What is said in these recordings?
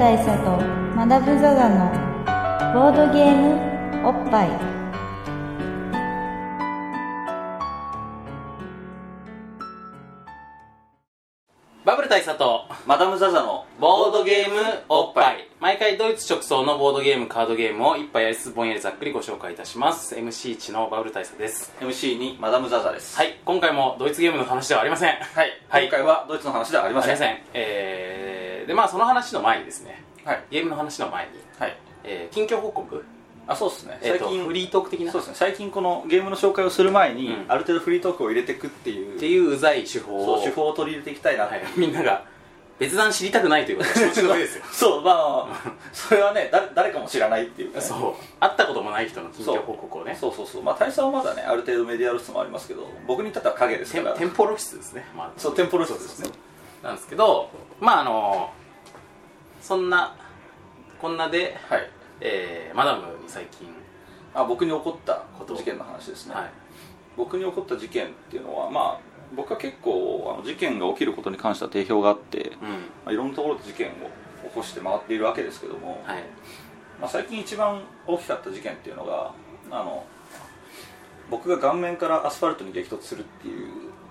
大佐とマダム・ザ・ザのボードゲームおっぱい。バブル大佐とマダム・ザ・ザのボードゲームおっぱい。毎回ドイツ直送のボードゲームカードゲームを一杯やりつつぼんやりざっくりご紹介いたします。MC1 のバブル大佐です。MC にマダム・ザ・ザです。はい今回もドイツゲームの話ではありません。はい、はい。今回はドイツの話ではありません。ありません。えー、でまあその話の前にですねはい。ゲームの話の前に、はい。えー、近況報告。あそうですね。最近、フリートーク的な？そうですね。最近このゲームの紹介をする前に、うん。ある程度フリートークを入れていくっていうっていううざい手法をそう手法を取り入れていきたいなと、はい、みんなが別段知りたくないということは承知の上ですよそうまあそれはね誰誰かも知らないっていうか、ね、そう。会ったこともない人の近況報告をね。そうそうそう。まあ大佐はまだねある程度メディア露出もありますけど僕に至っては影ですから。テンテンポ露出ですね、まあ、そうテンポ露出ですね。なんですけどまああのそんなこんなで、はい。えーマダムに最近あ僕に起こったこと事件の話ですね、はい。僕に起こった事件っていうのはまあ僕は結構あの事件が起きることに関しては定評があって、うん。まあ、いろんなところで事件を起こして回っているわけですけども、はい。まあ、最近一番大きかった事件っていうのがあの僕が顔面からアスファルトに激突するっていう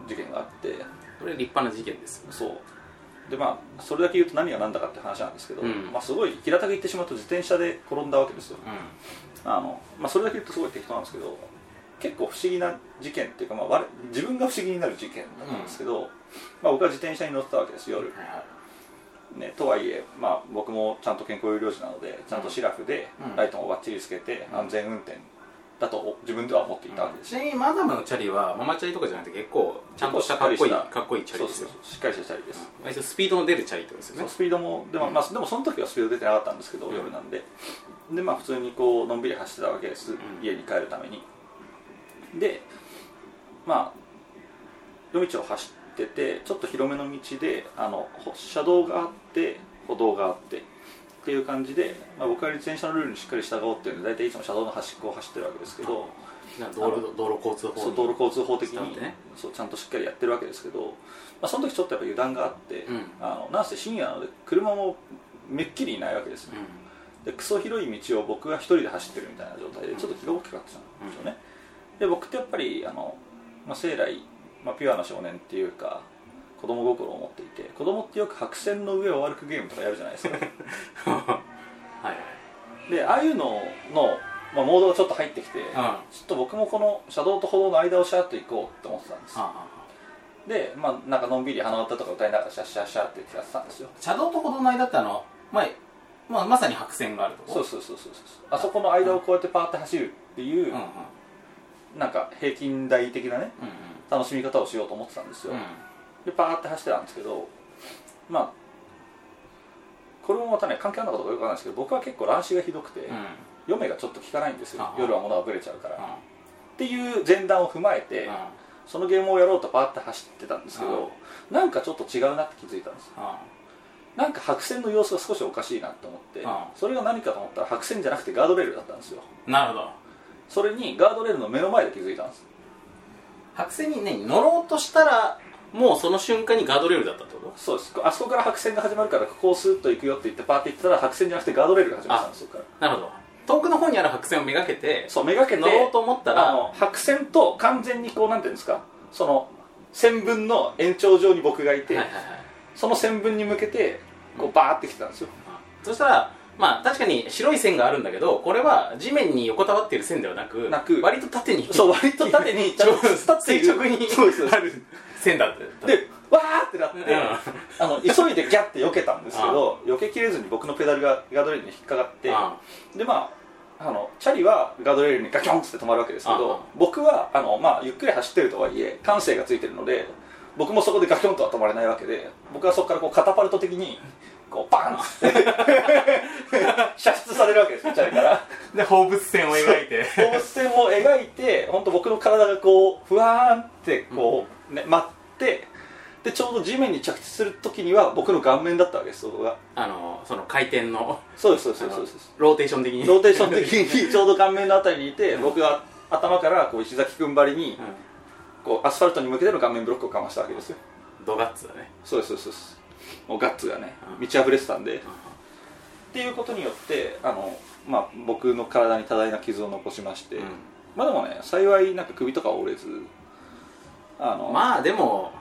事件があってこれ立派な事件ですよそう。でまあそれだけ言うと何が何だかって話なんですけど、うん。まあ、すごい平たく言ってしまうと自転車で転んだわけですよ。うん。あの、まあ、それだけ言うとすごい適当なんですけど結構不思議な事件っていうか、まあ、我自分が不思議になる事件だったんですけど、まあ、僕は自転車に乗ってたわけです夜、ね、とはいえ、まあ、僕もちゃんと健康有料児なのでちゃんとシラフでうん。ライトもバッチリつけてうん。安全運転だと自分では思っていたわけですちなみにマダムのチャリはママチャリとかじゃなくて結構ちゃんとしたかっこいいかりした。かっこいいチャリですよ。しっかりしたチャリです、割とスピードの出るチャリってことですよね。スピードもでも,、まあ、でもその時はスピード出てなかったんですけど、うん。夜なんで。でまあ普通にこうのんびり走ってたわけです、ん。家に帰るためにでまあ夜道を走っててちょっと広めの道であのほ車道があって歩道があってっていう感じで、まあ、僕は自転車のルールにしっかり従おうっていうので大体いつも車道の端っこを走ってるわけですけど、な道路道路交通法そう道路交通法的にね。そうちゃんとしっかりやってるわけですけど、まあ、その時ちょっとやっぱ油断があって、うん。あのなんせ深夜なので車もめっきりいないわけですよ、うでクソ広い道を僕が一人で走ってるみたいな状態でちょっと気が大きかったんですよね、で僕ってやっぱりあの、まあ、生来、まあ、ピュアな少年っていうか子供心を持っていて子供ってよく白線の上を歩くゲームとかやるじゃないですか。ん はいはい。でああいうのの、まあ、モードがちょっと入ってきて、ちょっと僕もこの車道と歩道の間をシャーッと行こうって思ってたんですあでまあなんかのんびり鼻歌とか歌いながらシャッシャッシャーってやってたんですよ。車道と歩道の間ってあの前、まあ、まさに白線があるとこ？そうそうそうそうそう。あそこの間をこうやってパーって走るっていう、うんうんなんか平均台的なねうん楽しみ方をしようと思ってたんですよ、うん。でパーって走ってたんですけどまあこれもまたね関係あるのかどうかよくわかんないですけど僕は結構乱視がひどくて、うん。嫁がちょっと効かないんですよ。夜は物がぶれちゃうから、うんっていう前段を踏まえて、うんそのゲームをやろうとパーって走ってたんですけど、なんかちょっと違うなって気づいたんですなんか白線の様子が少しおかしいなと思って、それが何かと思ったら白線じゃなくてガードレールだったんですよ。うんなるほどそれにガードレールの目の前で気づいたんです。白線にね乗ろうとしたらもうその瞬間にガードレールだったってこと？そうです。あそこから白線が始まるからここをスーッと行くよって言ってパーって行ったら白線じゃなくてガードレールが始まったんですよなるほど。遠くの方にある白線をめがけてそうめがけて乗ろうと思ったらあの白線と完全にこうなんていうんですか？その線分の延長上に僕がいて、はいはいはい。その線分に向けてこうバーって来てたんですよ。そしたらまあ確かに白い線があるんだけどこれは地面に横たわっている線ではなくなく。割と縦に。そう割と縦にちゃんと立っている垂直にそう。ですある線だってでわーってなって、うん。あの急いでギャッて避けたんですけど避けきれずに僕のペダルがガードレールに引っかかってあでまああのチャリはガードレールにガキョンって止まるわけですけあど僕はあの、まあ、ゆっくり走ってるとはいえ感性がついてるので僕もそこでガキョンとは止まれないわけで僕はそこからこうカタパルト的にこうバンって。射出されるわけですよチャリから。で放物線を描いて。放物線を描いて本当僕の体がこうふわーんってこう、ね、舞ってでちょうど地面に着地する時には僕の顔面だったわけですそこが。あのその回転の。そうですそうですそうです。ローテーション的に。ローテーション的に ちょうど顔面のあたりにいて僕が頭からこう石崎君張りにうこうアスファルトに向けての顔面ブロックをかましたわけですよ。んドガッツだね。そうですそうですもうガッツがねうん。満ち溢れてたんで。っていうことによってあの、まあ、僕の体に多大な傷を残しまして、まあでもね幸いなんか首とかは折れず。あの、まあでも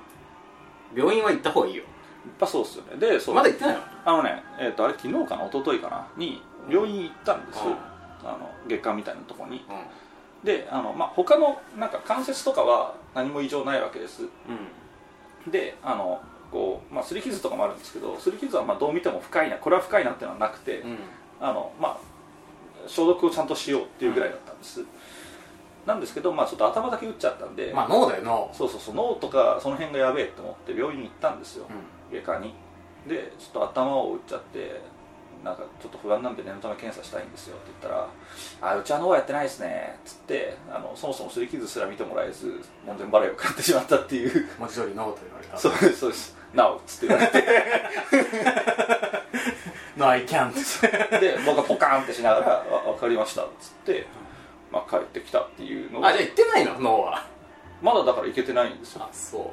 病院は行った方がいいよ。やっぱそうっすよね。でそう。まだ行ってないの？あのね、えー、とあれ昨日かな？一昨日かな？に病院行ったんです、うん。あの月間みたいなところに。うであの、まあ、他のなんか関節とかは何も異常ないわけです。ん。であのこう、まあ、擦り傷とかもあるんですけど擦り傷はまあどう見ても深いなこれは深いなっていうのはなくて、うん。あのまあ、消毒をちゃんとしようっていうぐらいだったんです、なんですけど、まあ、ちょっと頭だけ打っちゃったんで、まあ脳だよ脳。そうそうそう脳とかその辺がやべえって思って病院に行ったんですよ、外科に。でちょっと頭を打っちゃってなんかちょっと不安なんで念のため検査したいんですよって言ったら「あうちは脳やってないですね」っつってあのそもそも擦り傷すら見てもらえず門前払いを買ってしまったっていう。文字通り脳と言われた。そうですそうです「なお」っつって言われて。No I can't. で僕はポカーンってしながら「わ分かりました」っつって、まあ、帰ってきたっていうのが。あじゃあ行ってないの？脳は。まだだから行けてないんですよ。あそ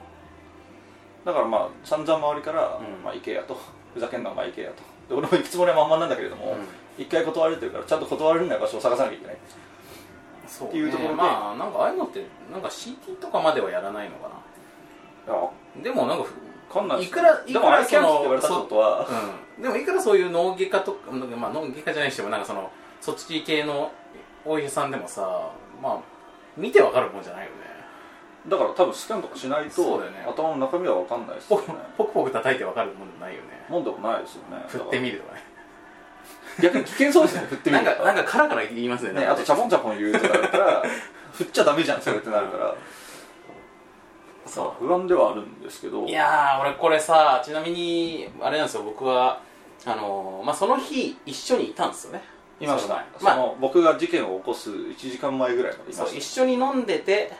う。だからまあ散々周りからん「まあ、行けや」と「ふざけんなお前行けや」とで俺も行くつもりは満々なんだけれども、一回断られてるからちゃんと断られない場所を探さなきゃいけないそうっていうところで。まあなんかああいうのってなんか CT とかまではやらないのかな。でもなんかかんないいくらいくらその言われたってことはう。ん、でもいくらそういう脳外科とか、まあ、脳外科じゃないにしてもなんかそのそっち系のお医者さんでもさまあ見てわかるもんじゃないよねだから多分スキャンとかしないと、ね。頭の中身は分かんないですね。ポクポク叩いてわかるもんじゃないよね。もんでもないですよね。振ってみるるとかね。逆に危険そうですね振ってみるなんかなんかカラカラ言いますね。ねあとチャポンチャポン言うとかだったら 振っちゃダメじゃんそれってなるから。そう。不安ではあるんですけど。いやー俺これさちなみにあれなんですよ僕はあのーまあその日一緒にいたんですよね。いました。まあその僕が事件を起こす1時間前ぐらいまでいまそうした一緒に飲んでて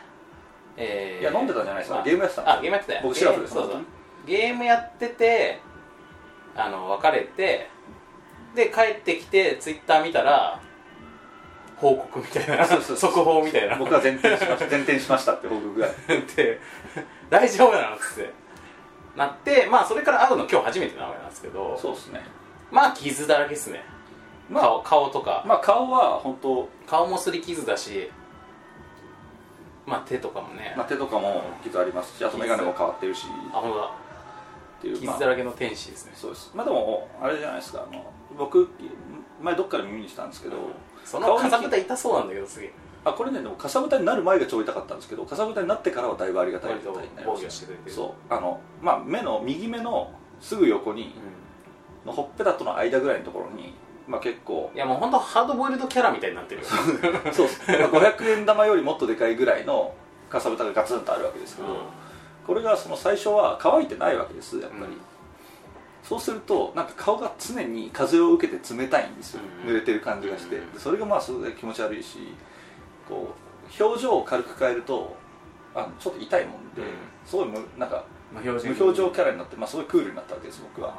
えいや飲んでたんじゃないですか。まあゲームやってたあゲームやってたよ僕シラフです。そうそう。ゲームやっててあの別れてで帰ってきてツイッター見たら報告みたいな。そうそうそう。速報みたいな。僕は前転しました。前転しましたって報告が。で大丈夫なのっつって。なってまあそれから会うの今日初めてなわけなんですけど。そうですね。まあ傷だらけっすね、まあ顔顔とか、まあ顔は本当顔もすり傷だしまあ手とかもね、まあ、手とかも傷ありますしあと眼鏡も変わってるし。あ本当だ。っていう、まあ。傷だらけの天使ですね、そうです。まあでもあれじゃないですか。あの僕前どっかで耳にしたんですけど、そのかさぶた痛そうなんだけどすげえあこれねでもかさぶたになる前が超痛かったんですけどかさぶたになってからはだいぶありがたい割と状態になりましたそう。あのまあ目の右目のすぐ横にのほっぺたとの間ぐらいのところにまあ結構。いやもう本当ハードボイルドキャラみたいになってるよ。そうです、まあ、500円玉よりもっとでかいぐらいのかさぶたがガツンとあるわけですけど、うん。これがその最初は乾いてないわけですやっぱり、うん。そうするとなんか顔が常に風を受けて冷たいんですよ、うん。濡れてる感じがして、それがまあすごい気持ち悪いしこう表情を軽く変えるとあのちょっと痛いもんで、うん。すごい無なんか無表情キャラになって、まあ、すごいクールになったわけです僕は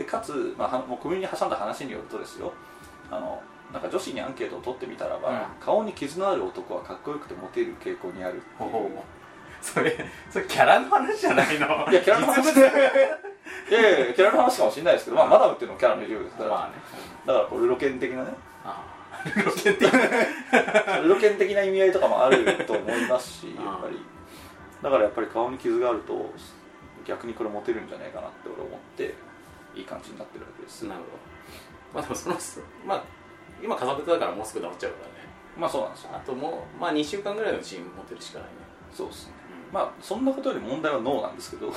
でかつ、まあ、はもう首に挟んだ話によるとですよあのなんか女子にアンケートを取ってみたらば、うん。顔に傷のある男はかっこよくてモテる傾向にあるっていう。ほほう。それそれキャラの話じゃないの？いやキャラの話？実 物いやいやいやキャラの話かもしれないですけど、まあ、マダムっていうのもキャラの一部です。から、まあね。だからこうルロケン的なね。ああ。ロケン的な。意味合いとかもあると思いますしうんやっぱり。だからやっぱり顔に傷があると逆にこれモテるんじゃないかなって俺思っていい感じになってるわけですなるほど。まあでもそのまあ今かさぶただからもうすぐ治っちゃうからね。まあそうなんですよ。あともうまあ2週間ぐらいのうちに持てるしかないね。そうですね。うん。まあそんなことより問題は脳なんですけどうん。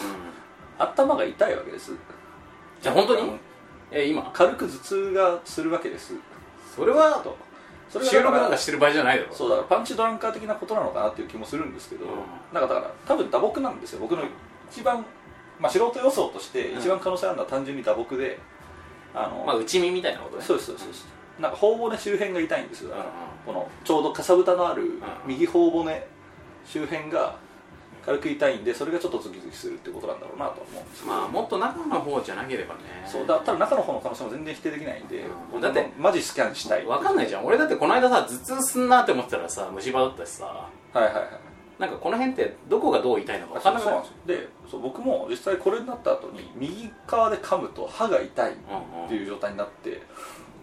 頭が痛いわけです。じゃあ本当に？え今。軽く頭痛がするわけです。それはと。それが収録なんかしてる場合じゃないだろそうだからパンチドランカー的なことなのかなっていう気もするんですけど、うん。なんかだから多分打撲なんですよ。僕の一番、まあ、素人予想としてうん。一番可能性あるのは単純に打撲で、あのまあ内身みたいなことね。そうですそうです。なんか頬骨周辺が痛いんですよ。だこのちょうどかさぶたのあるん。右頬骨周辺が軽く痛いんでそれがちょっとズキズキするってことなんだろうなとは思うんですけど、まあもっと中の方じゃなければね。そうだただ中の方の可能性も全然否定できないんで、うん。だってマジスキャンしたい。わかんないじゃん。俺だってこの間さ頭痛すんなって思ってたらさ虫歯だったしさ。はいはいはいなんかこの辺ってどこがどう痛いのか分かんなくなるそうなんですよ。でそう僕も実際これになった後に右側で噛むと歯が痛いっうんうん。ていう状態になって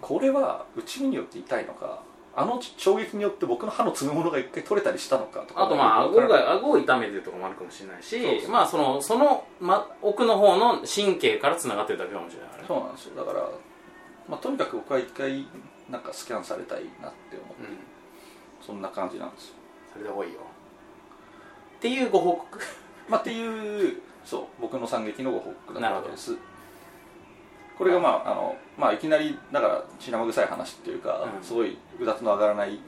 これは内身によって痛いのかあの衝撃によって僕の歯の詰め物が一回取れたりしたのかとかあとまあ顎が顎を痛めてるとかもあるかもしれないしまあそのその、ま、奥の方の神経からつながってるだけかもしれないね。そうなんですよ。だから、まあ、とにかく僕は一回なんかスキャンされたいなって思って、うん。そんな感じなんですよ、それで多いよっていうご報告。まあ、っていうそう僕の惨劇のご報告だったわけです。これがまああの、まあ、いきなりだから血生臭い話っていうか、うん。すごいうだつの上がらない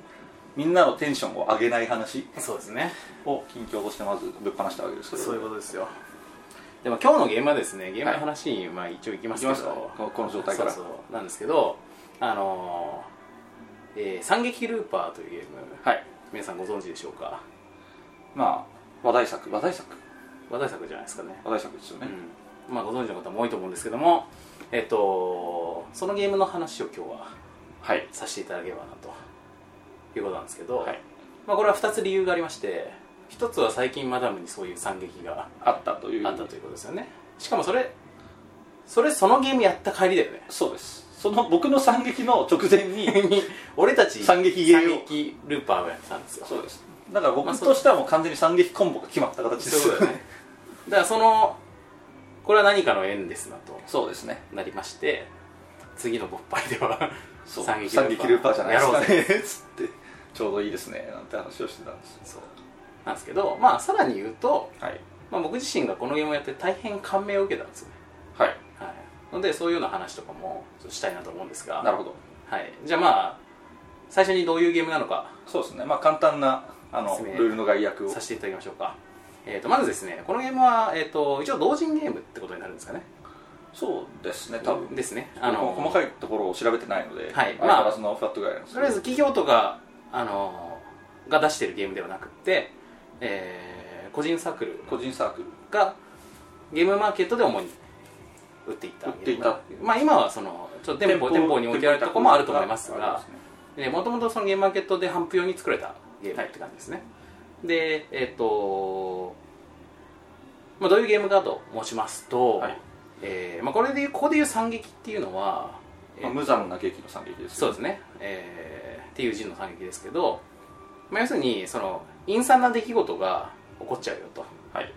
みんなのテンションを上げない話そうですね。を近況としてまずぶっ放したわけですけど。そういうことですよ。でも今日のゲームはですね。ゲームの話にまあ一応いきますけど、い。きますか。このこの状態から。そうそう。なんですけどあのーえー惨劇ルーパー」というゲーム。はい。皆さんご存知でしょうか？まあ話題作。話題作。話題作じゃないですかね。話題作ですよね、うん。まあ、ご存知の方も多いと思うんですけども、えっと、そのゲームの話を今日ははい。させていただければなということなんですけど、はい。まあ、これは2つ理由がありまして1つは最近マダムにそういう惨劇があったという。あったということですよね。しかもそれそれそのゲームやった帰りだよね。そうです。その僕の惨劇の直前に に俺たち惨劇ゲーを。惨劇ルーパーをやってたんですよ。そうですだから僕としてはもう完全に惨劇コンボが決まった形ですよね。だからそのこれは何かの縁ですなとそうですね。なりまして次の勃発ではそう。惨惨劇ルーパーじゃないですかやろうね つってちょうどいいですねなんて話をしてたんです。そう。なんですけどまあさらに言うと、はい。まあ、僕自身がこのゲームをやって大変感銘を受けたんですよね、はい。はい、のでそういうような話とかもしたいなと思うんですが。なるほど。はい、じゃあまあ最初にどういうゲームなのか。そうですね。まあ簡単なあのルールの概要を。させていただきましょうか、えー、とまずですねこのゲームは、えー、と一応同人ゲームってことになるんですかね。そうですね多分。ですね。あの細いかいところを調べてないので、はい。相変わらずのフラットぐらいなんですとりあえず企業とかあのが出してるゲームではなくって、えー個人サークル個人サークル。がゲームマーケットで主に売っていった売っていた。まあ今はそのちょっと店舗店舗に置いてあるところもあると思いますがもともとそのゲームマーケットで販布用に作られたゲームって感じですね、でえっ、と、まあ、どういうゲームかと申しますと、はい。えーまあ、これでここでいう惨劇っていうのは、えーまあ、無残な劇の惨劇ですね。そうですね、えーっていう字の惨劇ですけど、まあ、要するにその陰惨な出来事が起こっちゃうよと。はい。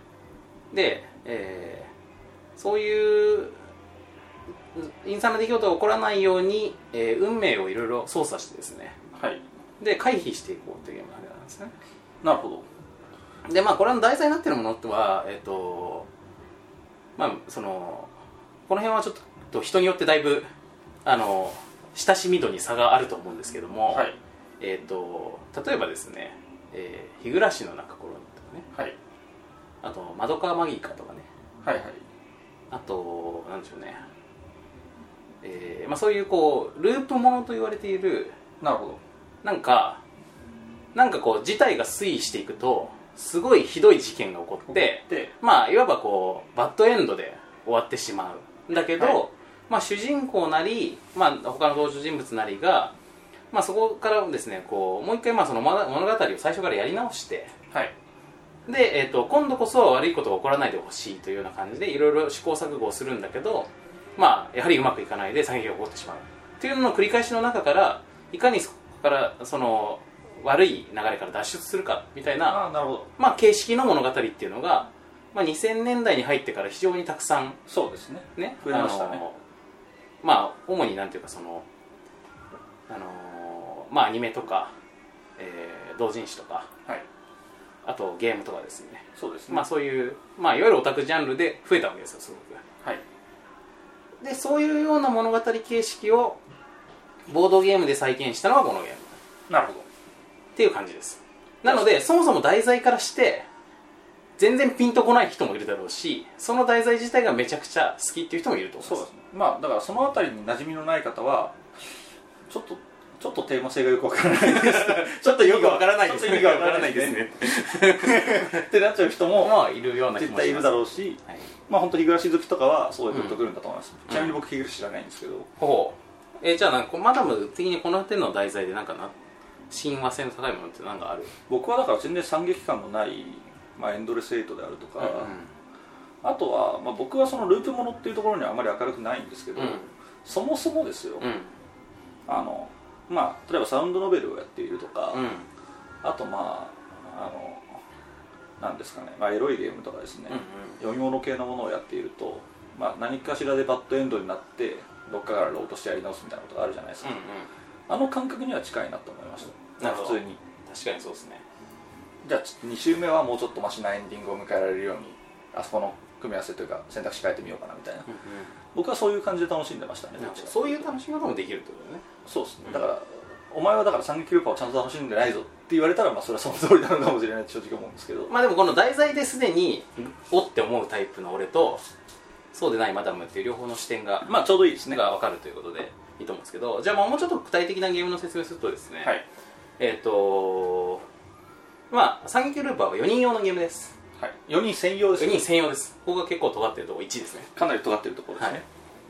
で、えーそういう陰惨な出来事が起こらないように、えー運命をいろいろ操作してですね。はいで回避していこうというゲームなんですね。なるほど。でまあこれの題材になってるものってはえっ、とまあそのこの辺はちょっと人によってだいぶあの親しみ度に差があると思うんですけども、はい。えっ、と例えばですね、えー日暮らしの中頃とかね。はい。あと「窓川マギーカ」とかね。はいはい。あとなんでしょうね、えーまあ、そういうこうループものと言われているなるほどなんかなんかこう事態が推移していくとすごいひどい事件が起こってでまあいわばこうバッドエンドで終わってしまうんだけど、はい。まあ、主人公なり、まあ、他の登場人物なりが、まあ、そこからですねこうもう一回まあその物物語を最初からやり直してはい。で、えー、と今度こそは悪いことが起こらないでほしいというような感じでいろいろ試行錯誤をするんだけど、まあ、やはりうまくいかないで惨劇が起こってしまう。というのの繰り返しの中からいかにそこからその悪い流れから脱出するかみたいな、ああなるほど。まあ、形式の物語っていうのが、まあ、2000年代に入ってから非常にたくさんそうですね。ね増えましたね。まあ主になんていうかそのあのまあアニメとか、えー同人誌とかはい。あとゲームとかですね。そうですね。まあそういう、まあ、いわゆるオタクジャンルで増えたわけですよすごく。はい。でそういうような物語形式をボードゲームで再現したのがこのゲーム。っなるほど。ていう感じです。なのでそもそも題材からして全然ピンとこない人もいるだろうしその題材自体がめちゃくちゃ好きっていう人もいると思います。そうです。ねまあだからそのあたりに馴染みのない方はちょっとちょっとテーマ性がよくわからないです。ちょっとよくわからないですちょっと意味がわからないですね。ってなっちゃう人もまあいるような絶対いるだろうしはい、まあ本当に日暮らし好きとかはすごいグッとくるんだと思います、ちなみに僕日暮らし知らないんですけど、ほうえーじゃあなんかマダム的にこの点の題材でなんかな親和性の高いものって何かある？僕はだから全然惨劇感のない、まあ、エンドレスエイトであるとか、あとは、まあ、僕はそのループものっていうところにはあまり明るくないんですけど、うん。そもそもですよ、うん。あのまあ、例えばサウンドノベルをやっているとか、うん。あとまああのなんですかね、まあ、エロいゲームとかですね、うん。読み物系のものをやっていると、まあ、何かしらでバッドエンドになってどっかからローとしてやり直すみたいなことがあるじゃないですか、うんうん。あの感覚には近いなと思いました。普通に。確かにそうですね。じゃあ2周目はもうちょっとマシなエンディングを迎えられるようにあそこの組み合わせというか選択肢変えてみようかなみたいな。僕はそういう感じで楽しんでましたね。そういう楽しみ方もできるってことだね。そうですね。だからお前はだから惨劇ルーパーをちゃんと楽しんでないぞって言われたらまあそれはその通りなのかもしれないって正直思うんですけど。まあでもこの題材ですでにおって思うタイプの俺とそうでないマダムっていう両方の視点がまあちょうどいいですね。が分かるということでいいと思うんですけどじゃあまあもうちょっと具体的なゲームの説明するとですね、はい、えっ、とまあ惨劇ルーパーは4人用のゲームです。はい、4人専用です4ね人専用です。ここが結構尖ってるところ1ですね。かなり尖ってるところですはい。ね、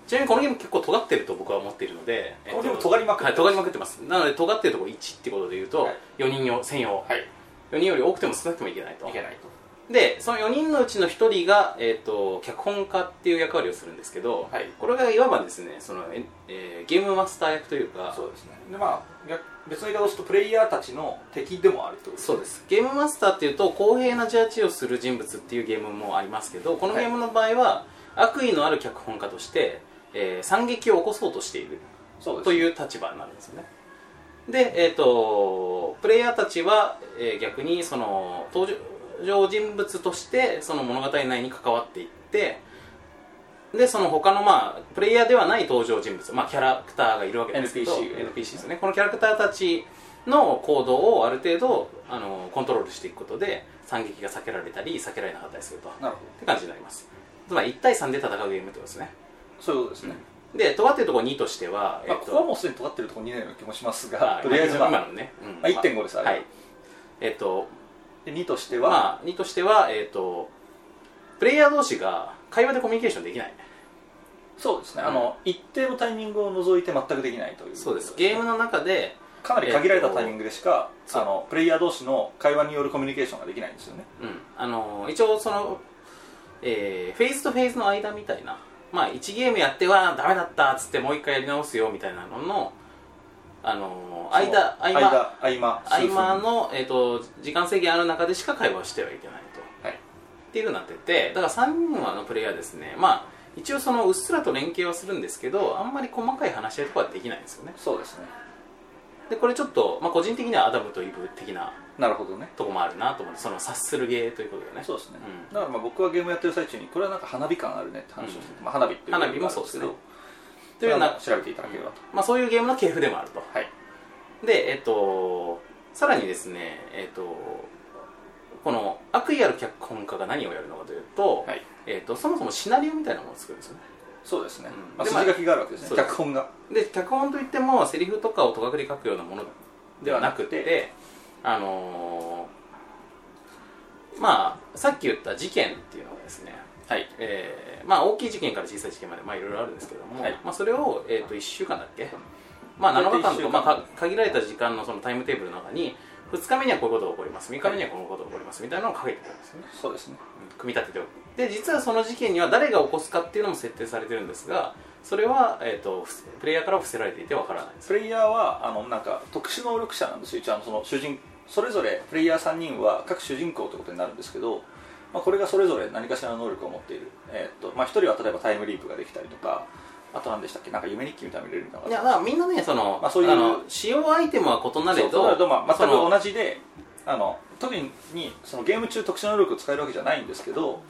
ちなみにこのゲーム結構尖ってると僕は思っているので、このゲーム尖りまくってます。はい、尖りまくってます。なので尖ってるところ1ってことでいうと、はい。4人用専用、はい。4人より多くても少なくてもいけないと。いけないとでその4人のうちの1人が、えー、と脚本家っていう役割をするんですけど、はい。これがいわばですねその、ええーゲームマスター役というかそうですね。でまあ逆別の言い方をするとプレイヤーたちの敵でもあるってことですそうです。ゲームマスターっていうと公平なジャッジをする人物っていうゲームもありますけどこのゲームの場合は、悪意のある脚本家として、えー惨劇を起こそうとしているという立場になるんですよね。で、えー、とプレイヤーたちは、えー逆にその登場人物としてその物語内に関わっていってでその他のまあプレイヤーではない登場人物、まあ、キャラクターがいるわけですけど NPC が NPC ですね。このキャラクターたちの行動をある程度あのコントロールしていくことで惨劇が避けられたり避けられなかったりすると。っなるほて感じになります。つまり1対3で戦うゲームってことですね。どそういうことですね、で尖ってるところ2としては、まあ、えっとここはもうすでに尖ってるところ2年の気もしますが、はい。とりあえず、まあ今のね、うん。まあ1.5ですあれはい。えっとで2としては、まあ2としてはえっとプレイヤー同士が会話でコミュニケーションできない。そうですね、あの一定のタイミングを除いて全くできないという。そうです。ゲームの中で、かなり限られたタイミングでしか、えっとあのプレイヤー同士の会話によるコミュニケーションができないんですよね。うん、あの一応その、えーフェーズとフェーズの間みたいな。まあ1ゲームやってはダメだったっつってもう一回やり直すよみたいなののあの間合間間。合間。合間の、えー、と時間制限ある中でしか会話してはいけないと。はい。っていうふうになっててだから3人のプレイヤーですね。まあ一応そのうっすらと連携はするんですけどあんまり細かい話し合いとかはできないんですよね。そうですね。でこれちょっと、まあ、個人的にはアダムとイブ的ななるほどね。とこもあるなと思ってその察するゲーということでね。そうですね、うん。だからまあ僕はゲームやってる最中にこれはなんか花火感あるねって話をしてて、まあ、花火っていう花火もそうですねとというような、調べていただければと、まあ、そういうゲームの系譜でもあると。はい。でえっとさらにですねえっとこの悪意ある脚本家が何をやるのかというと,、はい。えっとそもそもシナリオみたいなものを作るんですよね。そうですね、うん。まあ、で筋書きがあるわけですね。そうです。脚本が。で脚本といってもセリフとかをとかくり書くようなものではなくてであのーまあさっき言った事件っていうのがですねはい。えーまあ、大きい事件から小さい事件までまあいろいろあるんですけども、はい。まあ、それを、えー、と1週間だっけ、まあ、7日間とか、まあ、か限られた時間のそのタイムテーブルの中に2日目にはこういうことが起こります。3日目にはこのことが起こります。みたいなのを書いてくるんですよね。そうですね。うん組み立てておく。で実はその事件には誰が起こすかっていうのも設定されてるんですがそれは、えー、とふプレイヤーからは伏せられていてわからないです。プレイヤーはあのなんか特殊能力者なんですよ。一応その主人それぞれプレイヤー3人は各主人公ということになるんですけど、まあ、これがそれぞれ何かしらの能力を持っている、えーっとまあ、1人は例えばタイムリープができたりとかあと何でしたっけ？なんか夢日記みたいなの見れるのかいやだからみんなねその、まあそういうあの使用アイテムは異なれそうどそうなるとまあ全く同じであの特にそのゲーム中特殊能力を使えるわけじゃないんですけど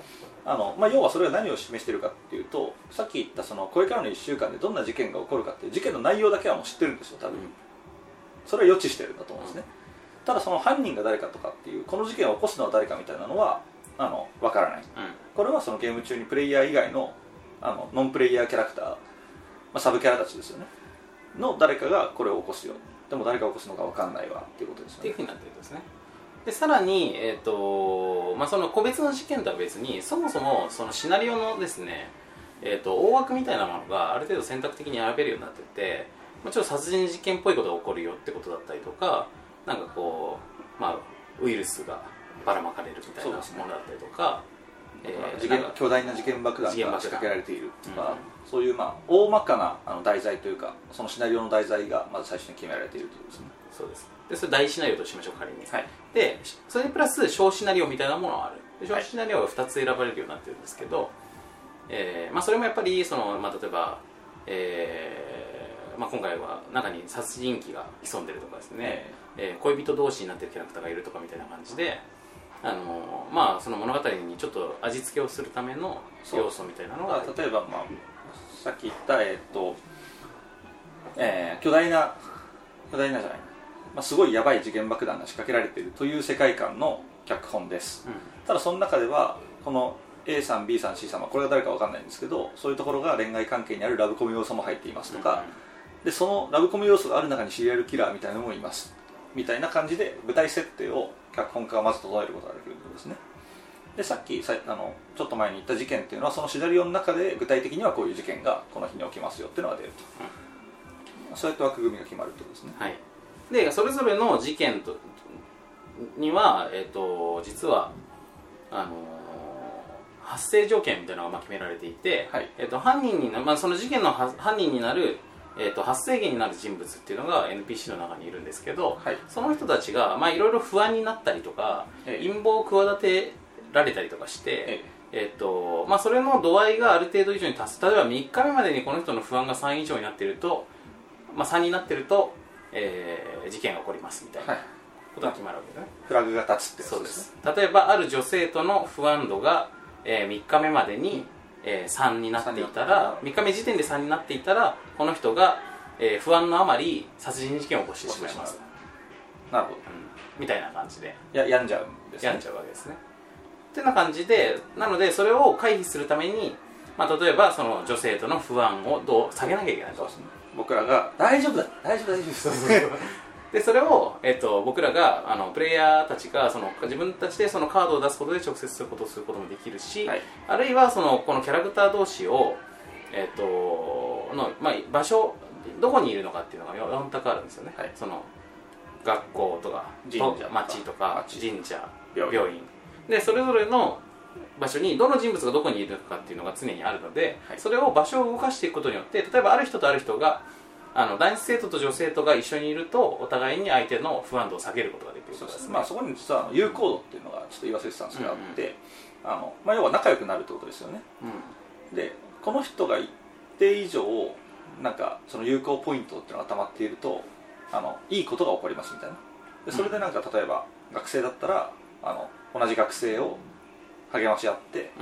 あの、まあ、要はそれが何を示しているかっていうとさっき言ったそのこれからの1週間でどんな事件が起こるかっていう事件の内容だけはもう知ってるんですよ多分、それは予知してるんだと思うんですね、ただその犯人が誰かとかっていうこの事件を起こすのは誰かみたいなのはあの分からない。うん。これはそのゲーム中にプレイヤー以外のあのノンプレイヤーキャラクター、まあ、サブキャラたちですよね。の誰かがこれを起こすよ。でも誰が起こすのか分かんないわっていうことですよね。っていうふうになってるんですね。でさらに、えーとまあ、その個別の事件とは別にそもそもそのシナリオのですね、えー、と大枠みたいなものがある程度選択的に選べるようになっててもちろん殺人事件っぽいことが起こるよってことだったりとか、なんかこう、まあ、ウイルスがばらまかれるみたいなものだったりとか、えー事件巨大な事件爆弾が仕掛けられている。とか、うん。そういうまあ大まかなあの題材というかそのシナリオの題材がまず最初に決められているということですね。そうです。でそれ大シナリオとしましょう仮に、はい。でそれにプラス小シナリオみたいなものがある。小シナリオが2つ選ばれるようになってるんですけど、えーまあ、それもやっぱりその、まあ、例えば、えーまあ、今回は中に殺人鬼が潜んでるとかですね、えー恋人同士になってるキャラクターがいるとかみたいな感じであのまあその物語にちょっと味付けをするための要素みたいなのがまあ、例えば、まあ、さっき言った、えっとえー巨大な巨大なじゃない、まあ、すごいやばい時限爆弾が仕掛けられているという世界観の脚本です、うん。ただその中ではこの A さん B さん C さんはこれが誰かわかんないんですけどそういうところが恋愛関係にあるラブコメ要素も入っていますとか、でそのラブコメ要素がある中にシリアルキラーみたいなのもいます。みたいな感じで舞台設定を脚本家がまず整えることができるということですね。でさっきさあのちょっと前に言った事件っていうのはそのシナリオの中で具体的にはこういう事件がこの日に起きますよっていうのが出ると、そうやって枠組みが決まるってことですね。はい、でそれぞれの事件とには、えー、と実はあのー発生条件みたいなのがまあ決められていて、はい。えー、と犯人にな、まあ、その事件のは犯人になる、えー、と発生源になる人物っていうのが NPC の中にいるんですけど、はい。その人たちがまあいろいろ不安になったりとか、ええ。陰謀を企てられたりとかして、ええ。っとまあ、それの度合いがある程度以上に達す。例えば3日目までにこの人の不安が3以上になっていると、まあ、3になっていると、えー事件が起こりますみたいはない。ことが決まるわけですね、フラグが立つってやつそうでです。例えばある女性との不安度が、え3日目までに、えー3になっていたら3日目時点で3になっていたらこの人が、えー不安のあまり殺人事件を起こしてしまいます、なるほど。うん。みたいな感じで。や病んじゃうんですね。やっちゃうわけですね。ってな感じでなのでそれを回避するために、まあ、例えばその女性との不安をどう下げなきゃいけないとね。僕らが大丈夫だ大丈夫大丈夫 でそれを、えっと、僕らがあのプレイヤーたちがその自分たちでそのカードを出すことで直接そういうことをすることもできるし、はい。あるいはそのこのキャラクター同士を、えっとのまあ、場所どこにいるのかっていうのが4択あるんですよね、はい。その学校とか神社とか。と町とか町神社病病院。でそれぞれの場所にどの人物がどこにいるかっていうのが常にあるので、はい。それを場所を動かしていくことによって例えばある人とある人があの男子生徒と女生徒が一緒にいるとお互いに相手の不安度を下げることができるそうですすね。まあそこに実は有効度っていうのがちょっと言い忘れてたんですけどあって、あのまあ、要は仲良くなるってことですよね。うん。でこの人が一定以上なんかその有効ポイントっていうのが溜まっているとあのいいことが起こりますみたいな。でそれでなんか例えば学生だったらあの同じ学生を励まし合って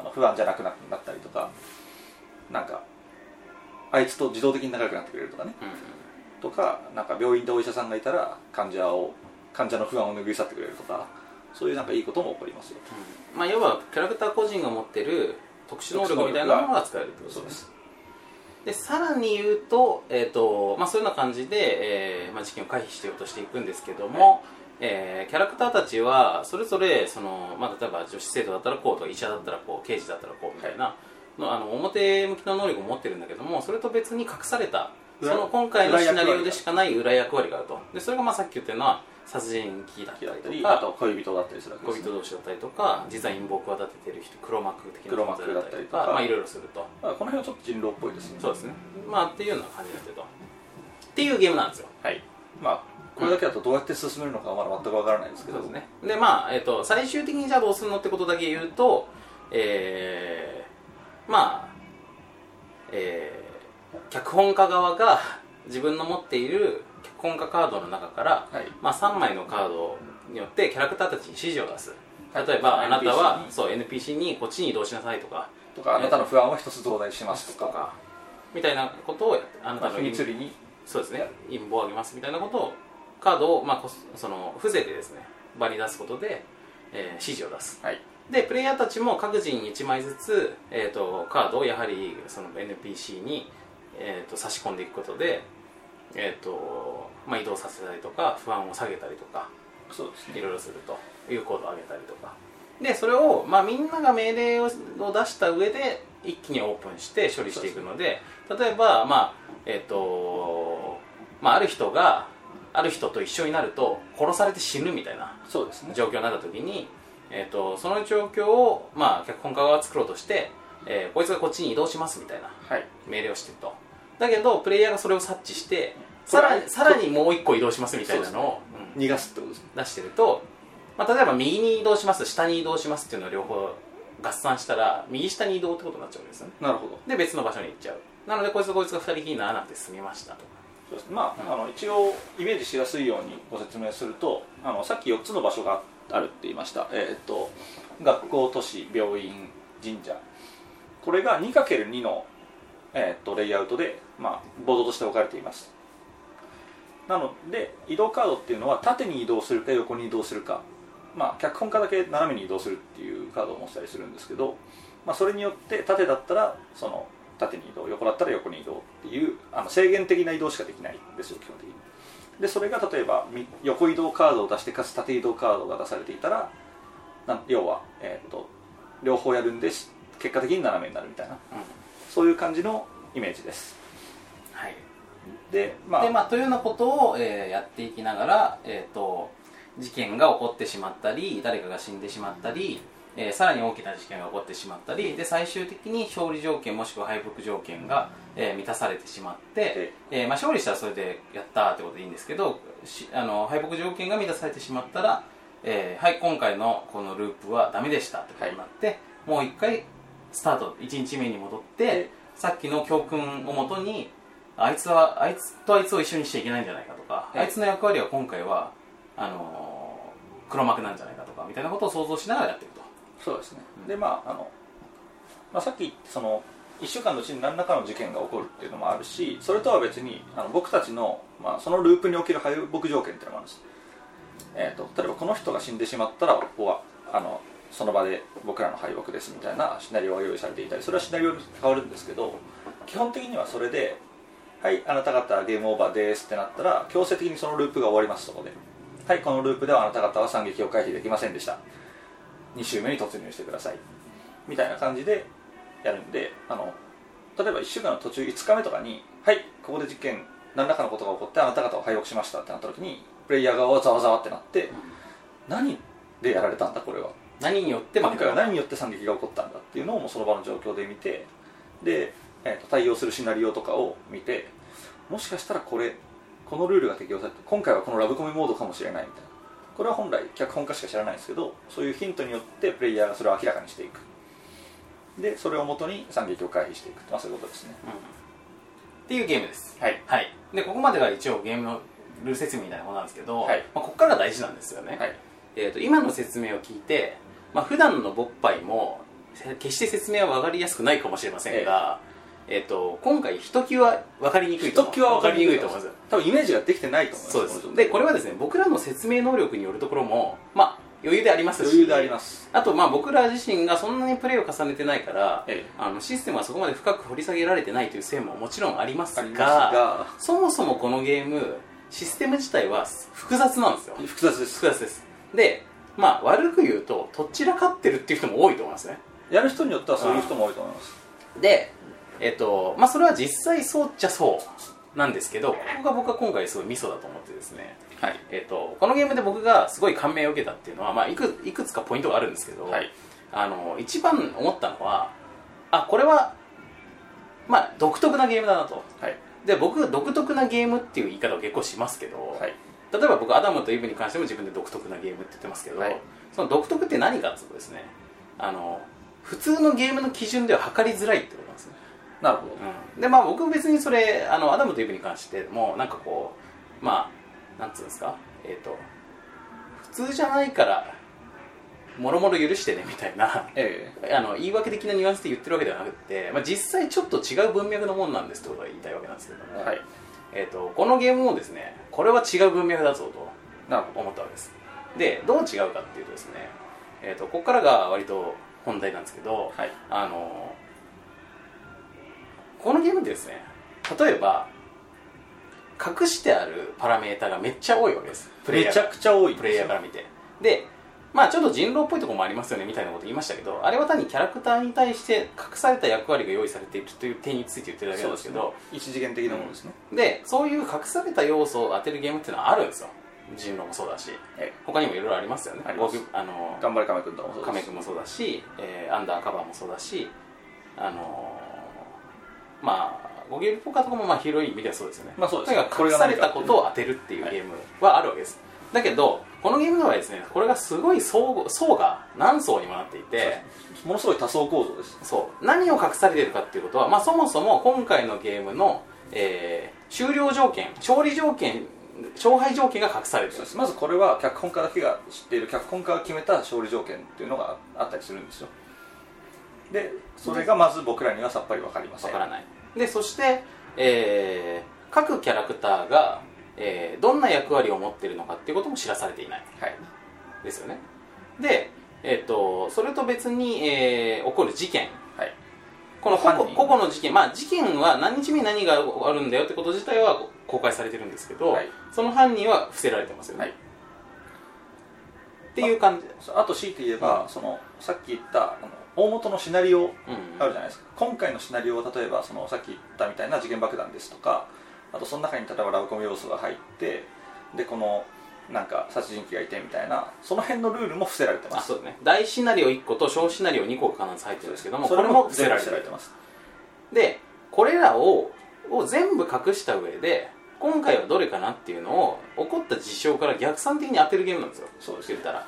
あの不安じゃなくなったりとかなんかあいつと自動的に仲良くなってくれるとかね。うん。うんとかなんか病院でお医者さんがいたら患者を患者の不安を拭い去ってくれるとかそういうなんかいいことも起こりますよ。うん。まあ、要はキャラクター個人が持ってる特殊能力みたいなものが使えるってことですす。でさらに言うと,、えーとまあ、そういうような感じで、えーまあ、事件を回避しようとしていくんですけども、えーキャラクターたちはそれぞれその、まあ、例えば女子生徒だったらこうとか医者だったらこう刑事だったらこうみたいな、のあの表向きの能力を持ってるんだけどもそれと別に隠されたそ裏の今回のシナリオでしかない裏役割があると。でそれがまあさっき言ったような殺人鬼だったりとかあと恋人だったりするわけで恋人同士だったりとか実は陰謀を企ててる人黒幕的な黒幕だったりとか。まあいろいろすると。まあこの辺はちょっと人狼っぽいですね。そうですね。まあっていうような感じになってると。っていうゲームなんですよ。はい。まあこれだけだとどうやって進めるのかはまだ全くわからないですけど。そうですね。でまあ、えっと最終的にじゃあどうするのってことだけ言うとえー、まあえー、脚本家側が自分の持っている脚本家カードの中から、はい。まあ、3枚のカードによってキャラクターたちに指示を出す。はい。例えばあなた NPC はにそう NPC にこっちに移動しなさいとか。とかあなたの不安を一つ増大しますとか。みたいなことをやってあなたのまあ秘密裏に。そうですね。陰謀をあげますみたいなことをカードを、まあ、その風情でですね場に出すことで、えー指示を出す。はいでプレイヤーたちも各人1枚ずつ、えー、とカードをやはりその NPC に、えー、と差し込んでいくことで、えーとまあ、移動させたりとか不安を下げたりとかそうですね。いろいろするというコードを上げたりとか。でそれを、まあ、みんなが命令をを出した上で一気にオープンして処理していくので例えば、まあえっとまあ、ある人が、ある人と一緒になると殺されて死ぬみたいなそうですね。状況になった時に、えー、とその状況を、まあ、脚本家側が作ろうとして、えーこいつがこっちに移動しますみたいなはい。命令をしてると。だけどプレイヤーがそれを察知してさらにさらにもう一個移動しますみたいなのを、うん。逃がすってことですね。出してると、まあ、例えば右に移動します下に移動しますっていうのを両方合算したら右下に移動ってことになっちゃうんですよね。なるほど。で別の場所に行っちゃう。なのでこいつとこいつが二人きりにならなくて済みましたと。そうですね。まあ,、うんあの一応イメージしやすいようにご説明するとあのさっき4つの場所がああるって言いました、えーと学校都市病院神社。これが 2×2 の、えーっとレイアウトで、まあ、ボードとして置かれています。なので移動カードっていうのは縦に移動するか横に移動するか。まあ脚本家だけ斜めに移動するっていうカードを持ってたりするんですけど、まあ、それによって縦だったらその縦に移動横だったら横に移動っていうあの制限的な移動しかできないんですよ基本的に。でそれが例えばみ横移動カードを出してかつ縦移動カードが出されていたら要は、えー、と両方やるんでし結果的に斜めになるみたいな。うん。そういう感じのイメージです。はい。でまあ。でまあ、というようなことを、えーやっていきながら、えー、と事件が起こってしまったり誰かが死んでしまったり、えーさらに大きな事件が起こってしまったりで最終的に勝利条件もしくは敗北条件が、えー満たされてしまって、えーまあ、勝利したらそれでやったってことでいいんですけどしあの敗北条件が満たされてしまったら、えーはい今回のこのループはダメでしたってことになって、もう一回スタート1日目に戻って、でさっきの教訓をもとにあいつはあいつとあいつを一緒にしちゃいけないんじゃないかとか、ええあいつの役割は今回はあのー黒幕なんじゃないかとかみたいなことを想像しながらやっていく。とそうですね、でまああの、まあ、さっき言ったその1週間のうちに何らかの事件が起こるっていうのもあるしそれとは別にあの僕たちの、まあ、そのループにおける敗北条件っていうのもあるんです、えー、と例えばこの人が死んでしまったらここはあのその場で僕らの敗北ですみたいなシナリオが用意されていたりそれはシナリオに変わるんですけど基本的にはそれではいあなた方ゲームオーバーですってなったら強制的にそのループが終わりますそこで。はいこのループではあなた方は惨劇を回避できませんでした2周目に突入してください。みたいな感じでやるんであの例えば1週間の途中5日目とかにはいここで実験何らかのことが起こってあなた方を敗北しましたってなった時にプレイヤー側はざわざわってなって、何でやられたんだこれは。何によって負今回は何によって惨劇が起こったんだっていうのをもうその場の状況で見てで、えーと対応するシナリオとかを見てもしかしたらこれこのルールが適用されて今回はこのラブコメモードかもしれないみたいなこれは本来脚本家しか知らないんですけどそういうヒントによってプレイヤーがそれを明らかにしていく。でそれをもとに惨劇を回避していくまあそういうことですね。うん。っていうゲームです。はい。はい。でここまでが一応ゲームのルール説明みたいなものなんですけど、はい。まあ、ここからが大事なんですよね、はい。えー、と今の説明を聞いて、まあ普段のボッパイもせ決して説明は分かりやすくないかもしれませんが、えー、と今回ひときわ分かりにくいと思う。ひときわ分かりにくい。分と思います多分イメージができてないと思いますそうです。でこれはですね僕らの説明能力によるところもまあ余裕でありますし。余裕であります。あとまあ僕ら自身がそんなにプレイを重ねてないから、ええ。あのシステムはそこまで深く掘り下げられてないというせいももちろんありますがありますが。そもそもこのゲームシステム自体は複雑なんですよ。複雑です。複雑です。でまあ悪く言うととっちらかってるっていう人も多いと思いますね。やる人によってはそういう人も多いと思います。でえっとまあそれは実際そうっちゃそうなんですけどここが僕は今回すごいミソだと思ってですね。はい。えっとこのゲームで僕がすごい感銘を受けたっていうのは、まあ、いくいくつかポイントがあるんですけど、はい。あの一番思ったのはあこれはまあ独特なゲームだなと。はい。で僕独特なゲームっていう言い方を結構しますけど、はい。例えば僕アダムとイブに関しても自分で独特なゲームって言ってますけど、はい。その独特って何かっていうとですねあの普通のゲームの基準では測りづらいってことなるほど。うん、でまあ僕別にそれあのアダムとイブに関してもなんかこうまあなんつうんですか？えっ、と普通じゃないからもろもろ許してねみたいなえあの言い訳的なニュアンスで言ってるわけではなくて、まあ、実際ちょっと違う文脈のもんなんですってことが言いたいわけなんですけども、えはい。えー、とこのゲームもですねこれは違う文脈だぞと思ったわけです。でどう違うかっていうとですね、えー、とここからが割と本題なんですけど、はい。あのこのゲームですね例えば隠してあるパラメータがめっちゃ多いわけです。めちゃくちゃ多いプレイヤーから見て。でまあちょっと人狼っぽいところもありますよねみたいなこと言いましたけどあれは単にキャラクターに対して隠された役割が用意されているという点について言ってるだけなんですけど一次元的なものですね、でそういう隠された要素を当てるゲームっていうのはあるんですよ。人狼もそうだし。え他にもいろいろありますよね。あの頑張れ亀くんとかもそうです亀君もそうだし、えーアンダーカバーもそうだしあのーゲルポカとかもまあ広い意味ではそうですよね。まあそうです。隠されたことを当てるっていうゲームはあるわけです、だけどこのゲームの場合ですねこれがすごい層層が何層にもなっていてものすごい多層構造です。そう。何を隠されているかっていうことは、まあ、そもそも今回のゲームの、えー終了条件勝利条件勝敗条件が隠されてる。まずこれは脚本家だけが知っている脚本家が決めた勝利条件っていうのがあったりするんですよ。でそれがまず僕らにはさっぱり分かりません。わからないでそして、えー各キャラクターが、えーどんな役割を持っているのかっていうことも知らされていない。はい。ですよね。で、えー、とそれと別に、えー起こる事件。はい。この個々の事件。まあ事件は何日目に何があるんだよってこと自体は公開されてるんですけど、はい。その犯人は伏せられてますよね、はい。っていう感じ。あと強いて言えば、そのさっき言ったあの大元のシナリオうん。あるじゃないですか。今回のシナリオは例えばそのさっき言ったみたいな事件爆弾ですとかあとその中に例えばラブコメ要素が入ってでこのなんか殺人鬼がいてみたいなその辺のルールも伏せられてます。あそうだね。大シナリオ1個と小シナリオ2個が必ず入ってるんですけどもそれこれも伏せられてます。でこれらをを全部隠した上で今回はどれかなっていうのを起こった事象から逆算的に当てるゲームなんですよ。そうです言ったら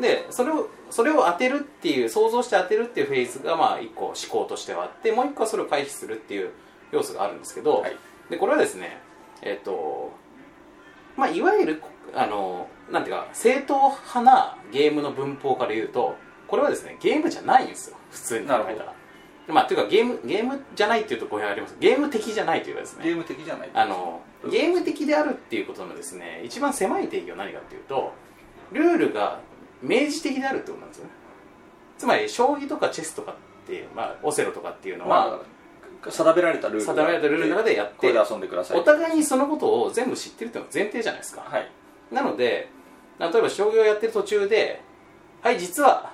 でそれをそれを当てるっていう想像して当てるっていうフェーズがまあ1個思考としてはあってもう1個はそれを回避するっていう要素があるんですけど、はい。でこれはですねえっ、とまあいわゆるあのなんていうか正統派なゲームの文法から言うとこれはですねゲームじゃないんですよ普通に考えたら。まあというかゲームゲームじゃないっていうと語弊あります。ゲーム的じゃないというかですね。ゲーム的じゃない。あのゲーム的であるっていうことのですね一番狭い定義は何かっていうとルールが明示的であるってことなんですよね。つまり将棋とかチェスとかって、まあ、オセロとかっていうのは、まあ定められたルール定められたルールの中でやって遊んでください。お互いにそのことを全部知ってるっていうのが前提じゃないですか、はい。なので例えば将棋をやってる途中ではい実は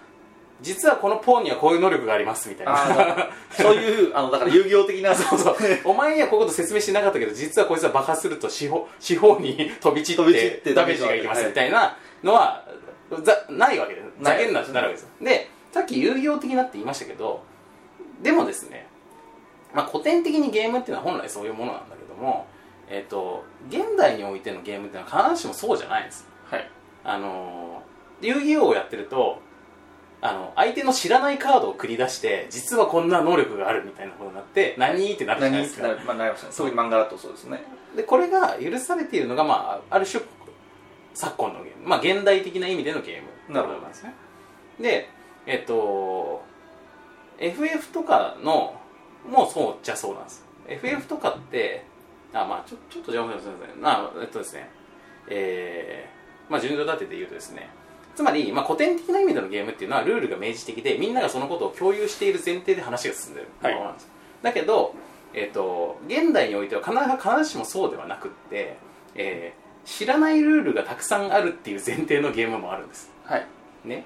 実はこのポーンにはこういう能力がありますみたいな。そういうあのだから遊戯王的な。そうそう。お前にはこういうこと説明してなかったけど実はこいつは爆発すると四方四方に飛び散ってダメージがいきますはいみたいなのはざないわけです。ざけんなってなるわけです。よでさっき遊戯王的なって言いましたけどでもですね、まあ、古典的にゲームっていうのは本来そういうものなんだけども、えっと現代においてのゲームっていうのは必ずしもそうじゃないんです。はい。あのー遊戯王をやってるとあの相手の知らないカードを繰り出して実はこんな能力があるみたいなことになって何ってなるじゃない何ですか。なまあ、なりますね。特に漫画だとそうですね。でこれが許されているのが、まあ、ある種昨今のゲーム、まあ、現代的な意味でのゲーム。なるほど。ですねでえっと FF とかのもうそうじゃそうなんです。FF とかってあまあちょちょっと邪魔しますみません。あえっとですね。えー、まあ順序立てて言うとですね。つまり、まあ、古典的な意味でのゲームっていうのはルールが明示的でみんながそのことを共有している前提で話が進んでるものなんです、だけど、えっと現代においては必ず必ずしもそうではなくって、えー知らないルールがたくさんあるっていう前提のゲームもあるんです。はい。ね。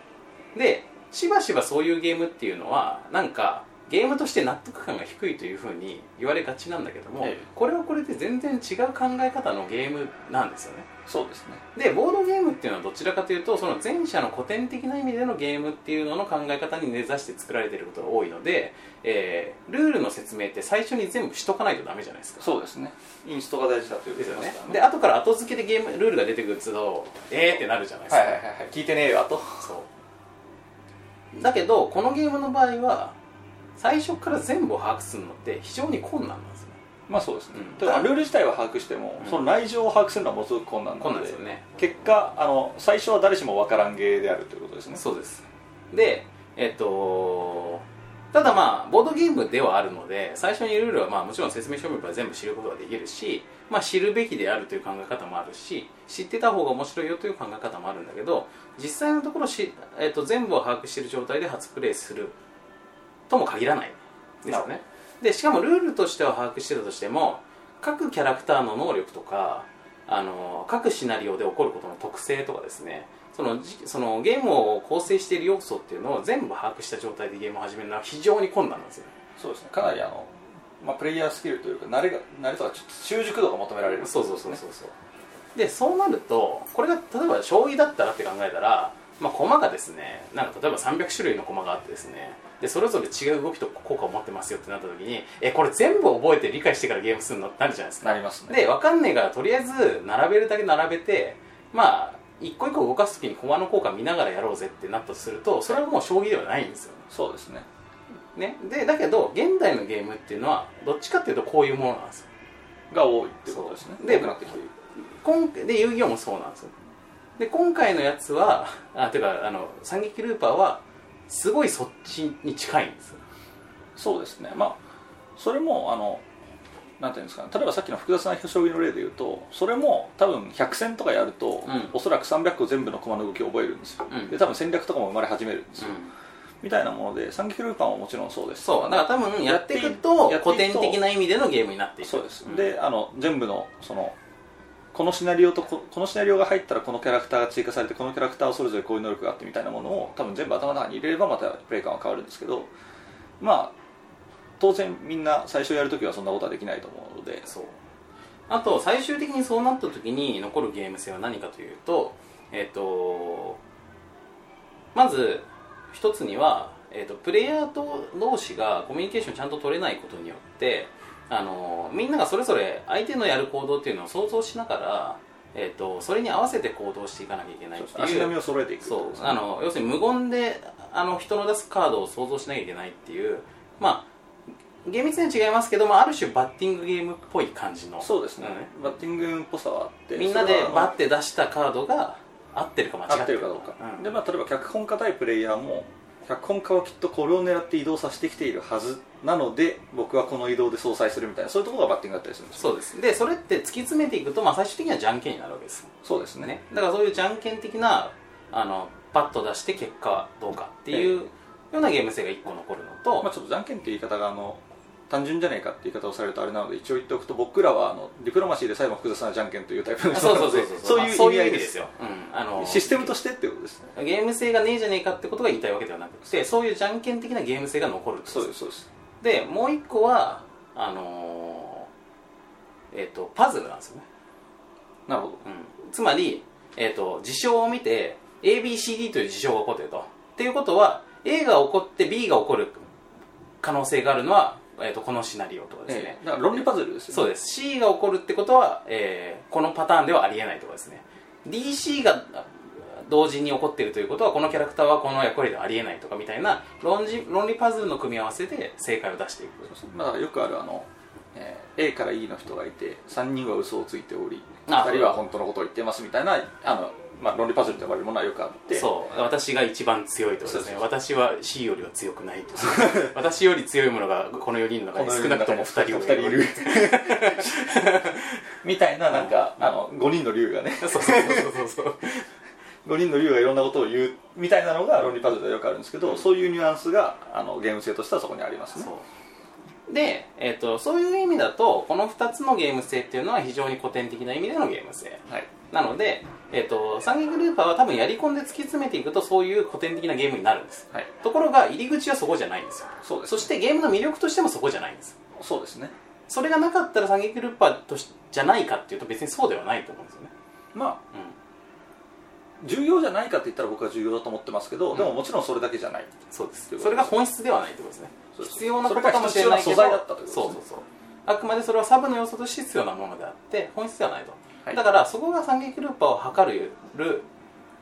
でしばしばそういうゲームっていうのはなんかゲームとして納得感が低いというふうに言われがちなんだけども、ええ。これはこれで全然違う考え方のゲームなんですよね。そうですね。でボードゲームっていうのはどちらかというとその前者の古典的な意味でのゲームっていうのの考え方に根ざして作られていることが多いので、えールールの説明って最初に全部しとかないとダメじゃないですか。そうですねインストが大事だというですよね。でで後から後付けでゲームルールが出てくるとえーってなるじゃないですか、はいはいはい。はい聞いてねえよあとそう。だけどこのゲームの場合は最初から全部を把握するのって非常に困難なんですよね。まあそうですね、うん。だルール自体は把握しても、うん。その内情を把握するのはものすごく困難な困ので難ですよね。結果あの最初は誰しも分からんゲーであるということですね。そうです。でえっとただまあボードゲームではあるので最初にルールはまあもちろん説明書を見れば全部知ることができるし、まあ、知るべきであるという考え方もあるし知ってた方が面白いよという考え方もあるんだけど実際のところし、えっと、全部を把握している状態で初プレイするとも限らない。ですよね。でしかもルールとしては把握してたとしても各キャラクターの能力とかあの各シナリオで起こることの特性とかですねそのじそのゲームを構成している要素っていうのを全部把握した状態でゲームを始めるのは非常に困難なんですよそうですね。かなりあの、まあ、プレイヤースキルというか慣れが慣れとかちょっと習熟度が求められるそうそうそうそうそう。でそうなるとこれが例えば将棋だったらって考えたら、まあ、駒がですねなんか例えば300種類の駒があってですねでそれぞれ違う動きと効果を持ってますよってなった時にえこれ全部覚えて理解してからゲームするのってなるじゃないですか。なりますね。で分かんねえからとりあえず並べるだけ並べてまあ一個一個動かす時に駒の効果見ながらやろうぜってなったとするとそれはもう将棋ではないんですよ。そうですね。ね。でだけど現代のゲームっていうのはどっちかっていうとこういうものなんですよ。が多いっていうことですね。でなってきて今で遊戯王もそうなんですよ。で今回のやつはあてかあの三撃ルーパーはすごいそっちに近いんですよ。そうですね。まあそれもあのなんていうんですかね。例えばさっきの複雑な将棋の例で言うとそれも多分100戦とかやると、うん。おそらく300個全部の駒の動きを覚えるんですよ、うん。で多分戦略とかも生まれ始めるんですよ、うん。みたいなもので三撃ルーパーももちろんそうです。そう。だから多分やっていくと古典的な意味でのゲームになっていく。そうです、んであの全部のそのこのシナリオとここのシナリオが入ったらこのキャラクターが追加されてこのキャラクターはそれぞれこういう能力があってみたいなものを多分全部頭の中に入れればまたプレイ感は変わるんですけどまあ当然みんな最初やるときはそんなことはできないと思うので。そう。あと最終的にそうなった時に残るゲーム性は何かというとえっ、とまず一つには、えー、とプレイヤーと同士がコミュニケーションちゃんと取れないことによってあのみんながそれぞれ相手のやる行動っていうのを想像しながら、えー、とそれに合わせて行動していかなきゃいけないっていう。足並みを揃えていくってこそう。あの要するに無言であの人の出すカードを想像しなきゃいけないっていうまあ厳密には違いますけど、まあ、ある種バッティングゲームっぽい感じの。そうですね、うん。バッティングっぽさはあってみんなでバッテて出したカードが合ってるか間違って合ってるかどうか、うん。でまあ、例えば脚本家対プレイヤーも脚本家はきっとこれを狙って移動させてきているはずなので僕はこの移動で相殺するみたいなそういうところがバッティングだったりするんですよ。そうです。でそれって突き詰めていくと、まあ、最終的にはじゃんけんになるわけですそうですね。ね。だからそういうじゃんけん的なあのパッと出して結果はどうかっていうようなゲーム性が1個残るのと、まあ、ちょっとじゃんけんっていう言い方があの単純じゃねえかって言い方をされるとあれなので一応言っておくと僕らはあのディプロマシーで最後複雑なじゃんけんというタイプの人そうなのでそうそう。そうそういう意意味合いで。すすよ、うん、あのシステムとしてってことですね。ゲーム性がねえじゃねえかってことが言いたいわけではなくてそういうじゃんけん的なゲーム性が残るそうですそうです。でもう一個はあのーえっ、とパズルなんですよね、なるほど。うん、つまり、えー、と事象を見て ABCD という事象が起こっていると。っていうことは A が起こって B が起こる可能性があるのは、えー、とこのシナリオとかですね、ええ。だから論理パズルですよね。そうです。C が起こるってことは、えーこのパターンではありえないとかですね。DC が同時に起こっているということはこのキャラクターはこの役割ではありえないとかみたいな論理論理パズルの組み合わせで正解を出していく。まあ、よくあるあの、えー A から E の人がいて3人は嘘をついておりあ2人は本当のことを言っていますみたいなあの、まあ、論理パズルと呼ばれるものはよくあって。そう。私が一番強いとかですね。私は C よりは強くないとか。私より強いものがこの4人の中に少なくとも2人いる。みたいななんかあの5人の竜がね。そうそうそうそうそう。5人の竜がいろんなことを言うみたいなのが論理パズルでよくあるんですけど、そういうニュアンスがあのゲーム性としてはそこにありますね。そう。で、えー、とそういう意味だとこの2つのゲーム性っていうのは非常に古典的な意味でのゲーム性。はいなので、えー、と三撃ルーパーは多分やり込んで突き詰めていくとそういう古典的なゲームになるんです。はい。ところが入り口はそこじゃないんですよ。そうですそしてゲームの魅力としてもそこじゃないんです。そうですね。それがなかったら三撃ルーパーとしじゃないかっていうと別にそうではないと思うんですよね。まあ重要じゃないかって言ったら僕は重要だと思ってますけど、ん。でももちろんそれだけじゃない。そうです。それが本質ではないってことですね。必要なことかもしれないけど。素材だったということですね。そうそうそう。あくまでそれはサブの要素として必要なものであって本質ではないと、はい。だからそこが三撃ルーパーを測る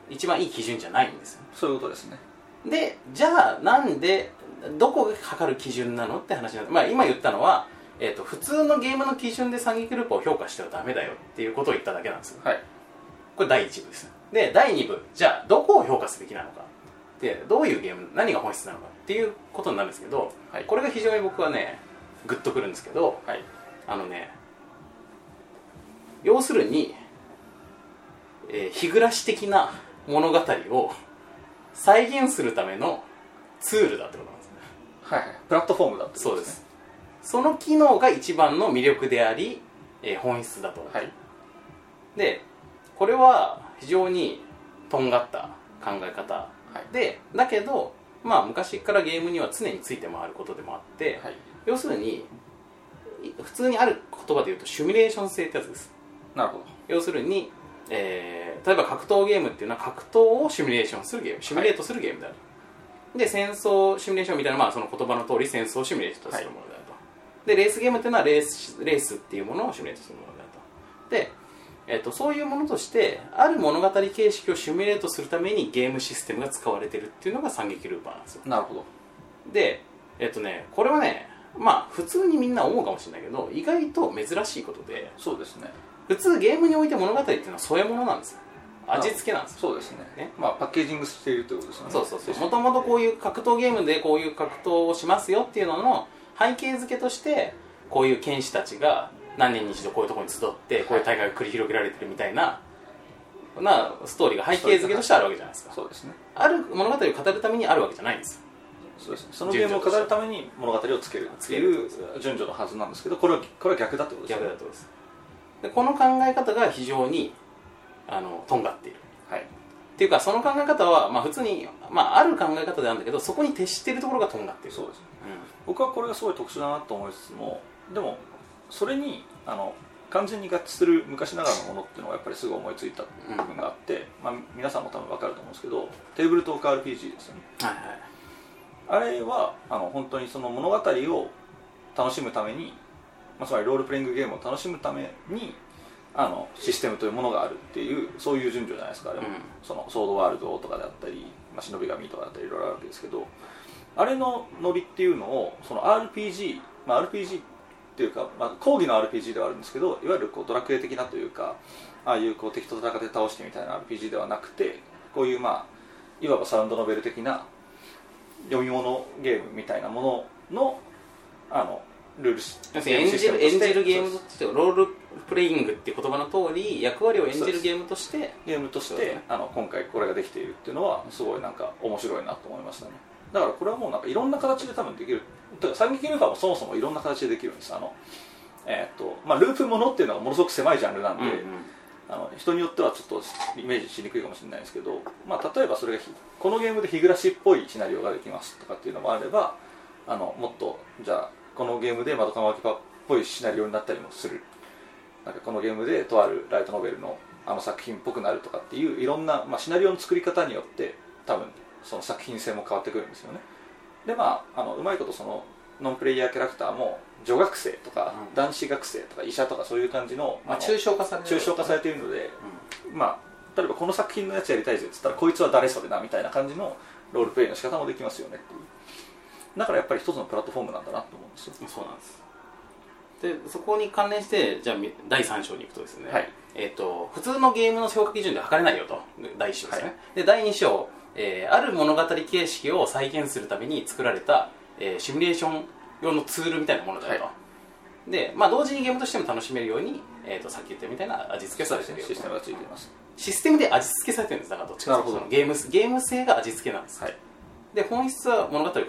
一番いい基準じゃないんですよ。そういうことですね。でじゃあなんでどこが測る基準なのって話になって、まあ、今言ったのは、えー、と普通のゲームの基準で三撃ルーパーを評価してはダメだよっていうことを言っただけなんですよ。はい。これ第1部です。で第2部。じゃあどこを評価すべきなのか。でどういうゲーム何が本質なのかっていうことになるんですけど、はい。これが非常に僕はねグッとくるんですけどはい。あのね要するに、えー日暮らし的な物語を再現するためのツールだってことなんですね。はいはい。プラットフォームだってことそうです。その機能が一番の魅力であり、えー本質だと、はい。でこれは非常にとんがった考え方。はい。でだけどまあ昔からゲームには常について回ることでもあって、はい。要するにい普通にある言葉で言うとシミュレーション性ってやつですなるほど。要するに、えー例えば格闘ゲームっていうのは格闘をシミュレーションするゲーム。シミュレートするゲームである、で戦争シミュレーションみたいな、まあ、その言葉の通り戦争をシミュレートするものであると、でレースゲームっていうのはレースレースっていうものをシミュレートするものであると。で、えっとそういうものとしてある物語形式をシミュレートするためにゲームシステムが使われてるっていうのが三撃ルーパーなんですよ。なるほど。でえっとねこれはねまあ普通にみんな思うかもしれないけど意外と珍しいことでそうですね普通ゲームにおいて物語っていうのは添え物なんですよ。味付けなんですよ。そうですね。ね。まあパッケージングしているということですよね。そうそうそう。もともとこういう格闘ゲームでこういう格闘をしますよっていうのの背景付けとしてこういう剣士たちが何年に一度こういうところに集ってこういう大会が繰り広げられてるみたいななストーリーが背景付けとしてあるわけじゃないですか。そうですね。ある物語を語るためにあるわけじゃないんですよ。そうですね。そのゲームを語るために物語をつけるっていう順序のはずなんですけどこれはこれは逆だってことですね。逆だとですでこの考え方が非常にあのとんがっている。はい。っていうかその考え方は、まあ、普通に、まあ、ある考え方であるんだけどそこに徹しているところがとんがっている。そうです。う僕はこれがすごい特殊だなと思いつつもでもそれにあの完全に合致する昔ながらのものっていうのがやっぱりすぐ思いついた部分があって、まあ、皆さんも多分分かると思うんですけどテーブルトーク RPG ですよね。んはいはい。あれはあの本当にその物語を楽しむために、まあ、つまりロールプレイングゲームを楽しむためにあのシステムというものがあるっていうそういう順序じゃないですかあれは、うん。そのソードワールドとかであったり、まあ、忍び神とかだったりいろいろあるわけですけどあれのノリっていうのをその RPG、まあ、RPG っていうか、まあ、講義の RPG ではあるんですけどいわゆるこうドラクエ的なというかああいうこう敵と戦って倒してみたいな RPG ではなくてこういうまあいわばサウンドノベル的な読み物ゲームみたいなもののあのルールシ要するに演じる演じるゲームとしてロールプレイングっていう言葉の通り役割を演じるゲームとしてゲームとしてあの今回これができているっていうのはすごいなんか面白いなと思いましたね。だからこれはもうなんかいろんな形で多分できる。てか三撃ルーパーもそもそもいろんな形でできるんですあのえーっとまあループものっていうのがものすごく狭いジャンルなんで、うんうん。あの人によってはちょっとイメージしにくいかもしれないですけど、まあ、例えばそれがひこのゲームで日暮らしっぽいシナリオができますとかっていうのもあればあのもっとじゃあこのゲームで窓かまきパっぽいシナリオになったりもする。なんかこのゲームでとあるライトノベルのあの作品っぽくなるとかっていういろんな、まあ、シナリオの作り方によって多分その作品性も変わってくるんですよね。でまああのうまいことそのノンプレイヤーキャラクターも女学生とかうん。男子学生とか医者とかそういう感じの,、まあ、の抽象化されてる。抽象化されているので、まあ、例えばこの作品のやつやりたいぜっつったらこいつは誰それだみたいな感じのロールプレイの仕方もできますよねっていうだからやっぱり一つのプラットフォームなんだなと思うんですよ。うんそうなんです。でそこに関連してじゃあみ第3章に行くとですね、はい。えっと普通のゲームの評価基準で測れないよと第1章ですね、はい。で第2章、えーある物語形式を再現するために作られた、えーシミュレーション用のツールみたいなものだよと、はで、まあ、同時にゲームとしても楽しめるように、えー、とさっき言ったみたいな味付けされてるよシステムがついています。システムで味付けされてるんです。だからどっちかというとゲームゲーム性が味付けなんです、はいで本質は物語を語る。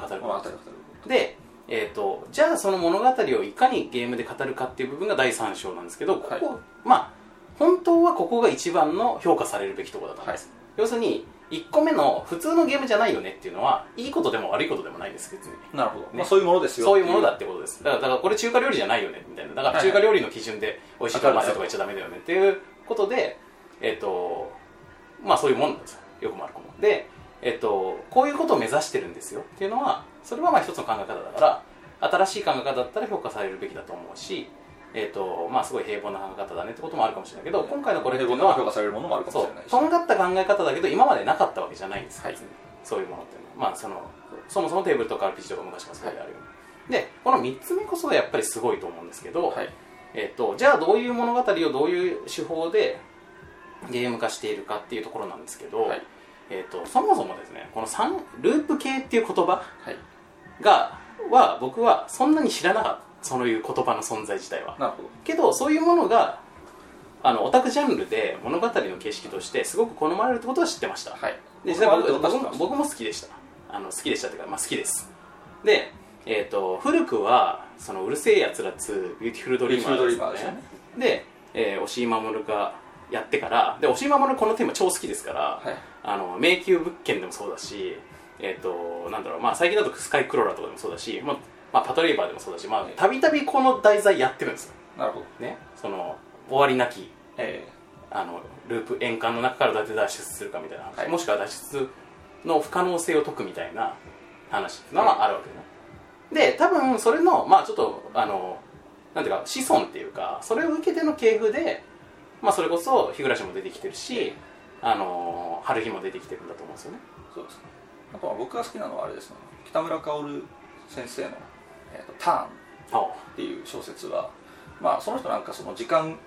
で、えー、とじゃあその物語をいかにゲームで語るかっていう部分が第3章なんですけどここ、はいまあ本当はここが一番の評価されるべきところだと思います、要するに1個目の普通のゲームじゃないよねっていうのはいいことでも悪いことでもないんです別に。なるほど、まあ、そういうものですよそういうものだってことです。だからだからこれ中華料理じゃないよねみたいな。だから中華料理の基準で美味しいかまずいとか言っちゃダメだよねっていうことでえっ、とまあそういうもんなんですよ。よくも悪くも。でえっ、とこういうことを目指してるんですよ。っていうのはそれはまあ一つの考え方だから新しい考え方だったら評価されるべきだと思うしえっ、とまあすごい平凡な考え方だねってこともあるかもしれないけど今回のこれっていうのは評価されるものもあるかもそうしれないし。とんがった考え方だけど今までなかったわけじゃないんです、はい。そういうものっていうのは。まあそのそもそもテーブルとか RPG とか昔からそうであるようにでこの3つ目こそがやっぱりすごいと思うんですけど、はい。えっとじゃあどういう物語をどういう手法でゲーム化しているかっていうところなんですけど、はいえっとそもそもですねこの三ループ系っていう言葉はい。がは僕はそんなに知らなかったそういう言葉の存在自体は。なるほど。けどそういうものがあのオタクジャンルで物語の形式としてすごく好まれるってことは知ってました、はい。で実際僕僕僕も好きでした。あの好きでしたっていうか、まあ、好きです。で、えー、と古くはそのうる星やつら2ビューティフルドリーマービューティフルドリーマーですね。で、えー、押井守がやってからで押し守るこのテーマ超好きですから、はい。あの迷宮物件でもそうだしえっ、となんだろうまあ最近だとスカイクローラーとかでもそうだし、まあまあ、パトレイバーでもそうだしまあたびたびこの題材やってるんですよ。なるほど。ね。その終わりなきえあのループ円環の中からどうやって脱出するかみたいな話、はい。もしくは脱出の不可能性を解くみたいな話っていうのはあるわけね、で多分それのまあちょっとあのなんていうか子孫っていうかそれを受けての系譜でまあそれこそ日暮も出てきてるしあの春日も出てきてるんだと思うんですよね。えそうですね。あとは僕が好きなのはあれですね。北村薫先生の「えーとターン」あっていう小説はまあその人なんかその時間、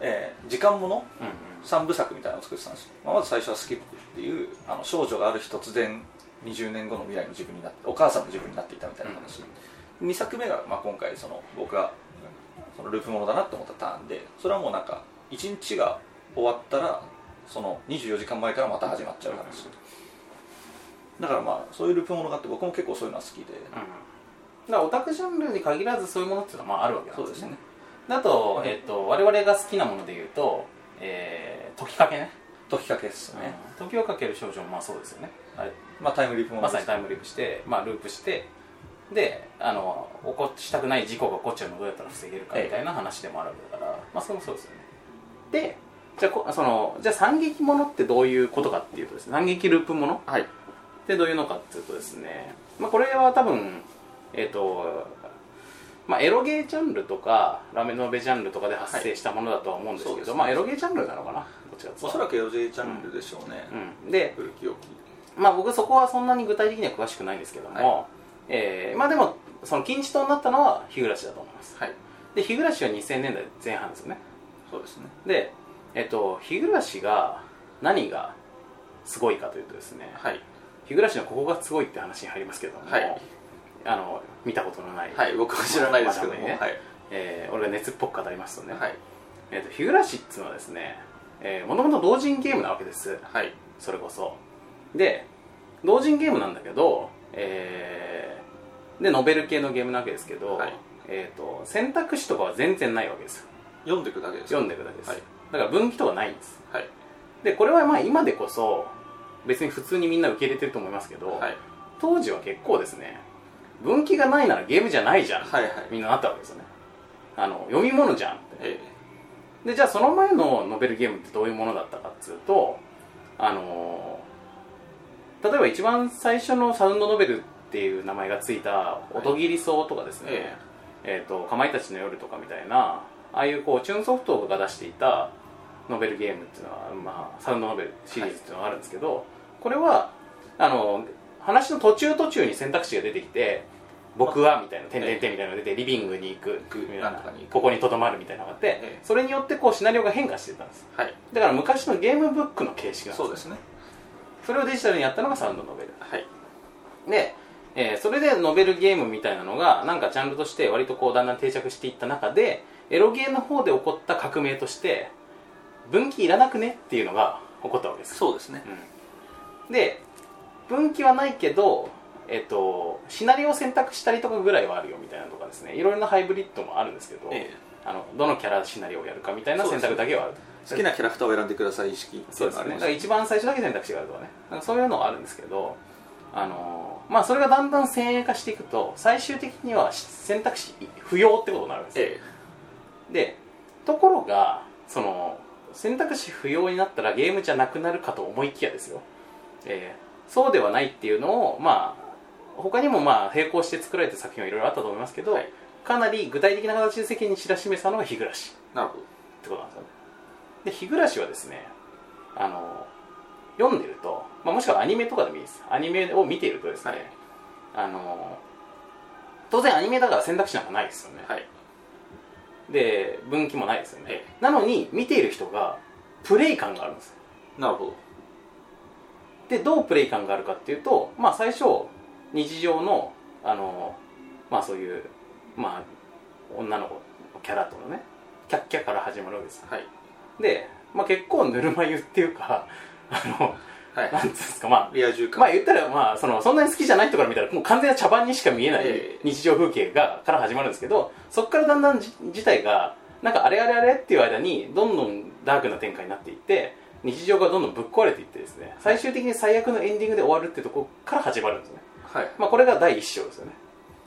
えー時間ものうんうん。3部作みたいなのを作ってたんですよ、まあ、まず最初は「スキップ」っていうあの少女がある日突然20年後の未来の自分になってお母さんの自分になっていたみたいな話、2作目が、まあ、今回その僕がそのループものだなって思ったターンでそれはもうなんか1日が終わったらその24時間前からまた始まっちゃう話、だからまあそういうループものがあって僕も結構そういうのは好きで、うん。だからオタクジャンルに限らずそういうものっていうのはまああるわけなんですね。そうですね。あと、えっと我々が好きなもので言うと、えー、時かけね。解きかけですね、うん。時をかける少女もまあそうですよね。あれまあタイムリープもまさにタイムリープして、まあ、ループしてであの起こしたくない事故が起こっちゃうのをどうやったら防げるかみたいな話でもあるわけだから、まあそれもそうですよねでじゃあこそのじゃあ惨劇ものってどういうことかっていうとですね惨劇ループもの？はい。ってどういうのかっていうとですね、まあ、これは多分えっ、とまあ、エロゲージャンルとかラメノベジャンルとかで発生したものだとは思うんですけど、はい。ね。まあ、エロゲージャンルなのかな？おそらく LJ チャンネルでしょうね、うん、で古き良きまあ僕そこはそんなに具体的には詳しくないんですけども、はえーまあでもその金字塔になったのは日暮だと思います。はい。で日暮は2000年代前半ですよねそうですね。でえっと日暮が何がすごいかというとですね。はい。日暮のここがすごいって話に入りますけども、はい。あの見たことのない、はい僕は知らないですけども、ね。はい。えー俺が熱っぽく語りますとね、はい。えっと日暮っていうのはですねもともと同人ゲームなわけです。はい。それこそ。で同人ゲームなんだけど、えーでノベル系のゲームなわけですけど、はい。えー、と選択肢とかは全然ないわけです。よ読んでいくだけです。読んでいくだけです、はい。だから分岐とかないんです。はい。でこれはまあ今でこそ別に普通にみんな受け入れてると思いますけど、はい。当時は結構ですね分岐がないならゲームじゃないじゃん、はいはい。みんななったわけですよね。あの読み物じゃんって。えでじゃあその前のノベルゲームってどういうものだったかっつうとあのー例えば一番最初のサウンドノベルっていう名前がついた「音切り草」とかですね、ええ。ーと「かまいたちの夜」とかみたいなああいうこうチューンソフトが出していたノベルゲームっていうのは、まあ、サウンドノベルシリーズっていうのがあるんですけど、これはあの話の途中途中に選択肢が出てきて僕はみたいな点々点みたいなのが出てリビングに行くここにとどまるみたいなのがあって、ええ。それによってこうシナリオが変化してたんです。はい。だから昔のゲームブックの形式なんです。そうですね。それをデジタルにやったのがサウンドノベル。はい。で、えーそれでノベルゲームみたいなのがなんかジャンルとして割とこうだんだん定着していった中でエロゲーの方で起こった革命として分岐いらなくねっていうのが起こったわけです。そうですね。で分岐はないけどえっとシナリオを選択したりとかぐらいはあるよみたいなとかですね。いろいろなハイブリッドもあるんですけど、えあのどのキャラシナリオをやるかみたいな選択だけはある。え好きなキャラクターを選んでください意識。そですね。だから一番最初だけ選択肢があるとかね。なんかそういうのはあるんですけどあのーまあそれがだんだん先鋭化していくと最終的には選択肢不要ってことになるんですよ、えでところがその選択肢不要になったらゲームじゃなくなるかと思いきやですよ、えーそうではないっていうのをまあ他にもまあ並行して作られた作品はいろいろあったと思いますけど、はい。かなり具体的な形で世間に知らしめたのが日暮なるほど。てことなんですよね。で日暮はですねあの読んでると、まあ、もしくはアニメとかでもいいです。アニメを見ているとですね、はい。あの当然アニメだから選択肢なんかないですよね、はいで分岐もないですよね、えなのに見ている人がプレイ感があるんです。なるほど。でどうプレイ感があるかっていうとまあ最初日常のあのまあそういうまあ女の子キャラとのねキャッキャから始まるわけですはい。で、まあ、結構ぬるま湯っていうか あのはい。なんですかまあ。リア充感。まあ言ったらまあそのそんなに好きじゃない人から見たらもう完全な茶番にしか見えないええ。日常風景がから始まるんですけどそこからだんだんじ事態がなんかあれあれあれっていう間にどんどんダークな展開になっていって日常がどんどんぶっ壊れていってですね最終的に最悪のエンディングで終わるってところから始まるんですね。はい。まあこれが第一章ですよね。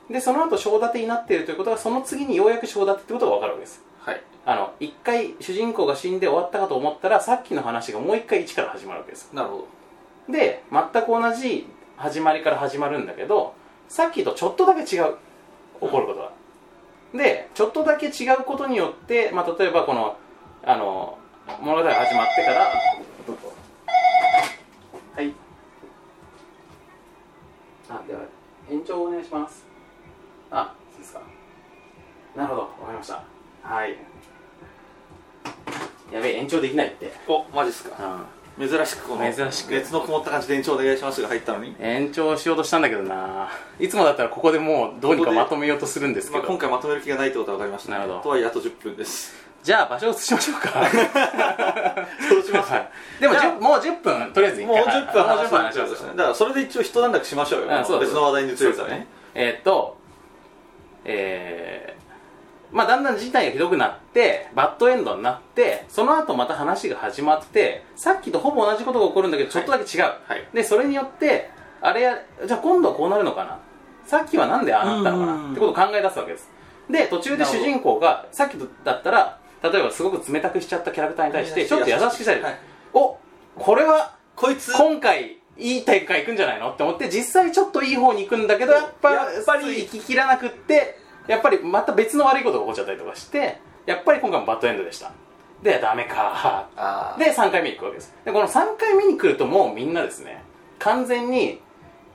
でその後章立てになっているということはその次にようやく章立てってことが分かるわけです。はい。あの一回主人公が死んで終わったかと思ったらさっきの話がもう一回一から始まるわけです。なるほどで全く同じ始まりから始まるんだけどさっきとちょっとだけ違う起こることが。でちょっとだけ違うことによって、まあ、例えばこのあの物語が始まってからはい。あでは延長お願いします。あそうですか。なるほど。わかりました。はい。やべえ延長できないって。おマジっすか。うん珍しくこの珍しく。熱のこもった感じで延長お願いしますが入ったのに、延長しようとしたんだけどな。いつもだったらここでもうどうにかまとめようとするんですけまあ、ど、今回まとめる気がないってことは分かりました、なるほど。とはいえあと10分です。じゃあ場所を移しましょうか。そうしますはい。でもじゃあ10もう10分とりあえず一もう回10分はい。もう10分話しますねだからそれで一応一段落しましょうよ。う別の話題に移るからね。えーっとえーまあだんだん事態がひどくなってバッドエンドになってその後また話が始まってさっきとほぼ同じことが起こるんだけどちょっとだけ違う、はい。でそれによってあれやじゃあ今度はこうなるのかな？さっきはなんでああなったのかうん。なってことを考え出すわけです。で途中で主人公がさっきだったら例えばすごく冷たくしちゃったキャラクターに対してちょっと優しくしたり、はい。おこれはこいつ今回いい展開いくんじゃないの？って思って実際ちょっといい方に行くんだけどやっぱやっぱり行ききらなくってやっぱりまた別の悪いことが起こっちゃったりとかしてやっぱり今回もバッドエンドでした。でダメか。で3回目に行くわけです。でこの3回目に来るともうみんなですね完全に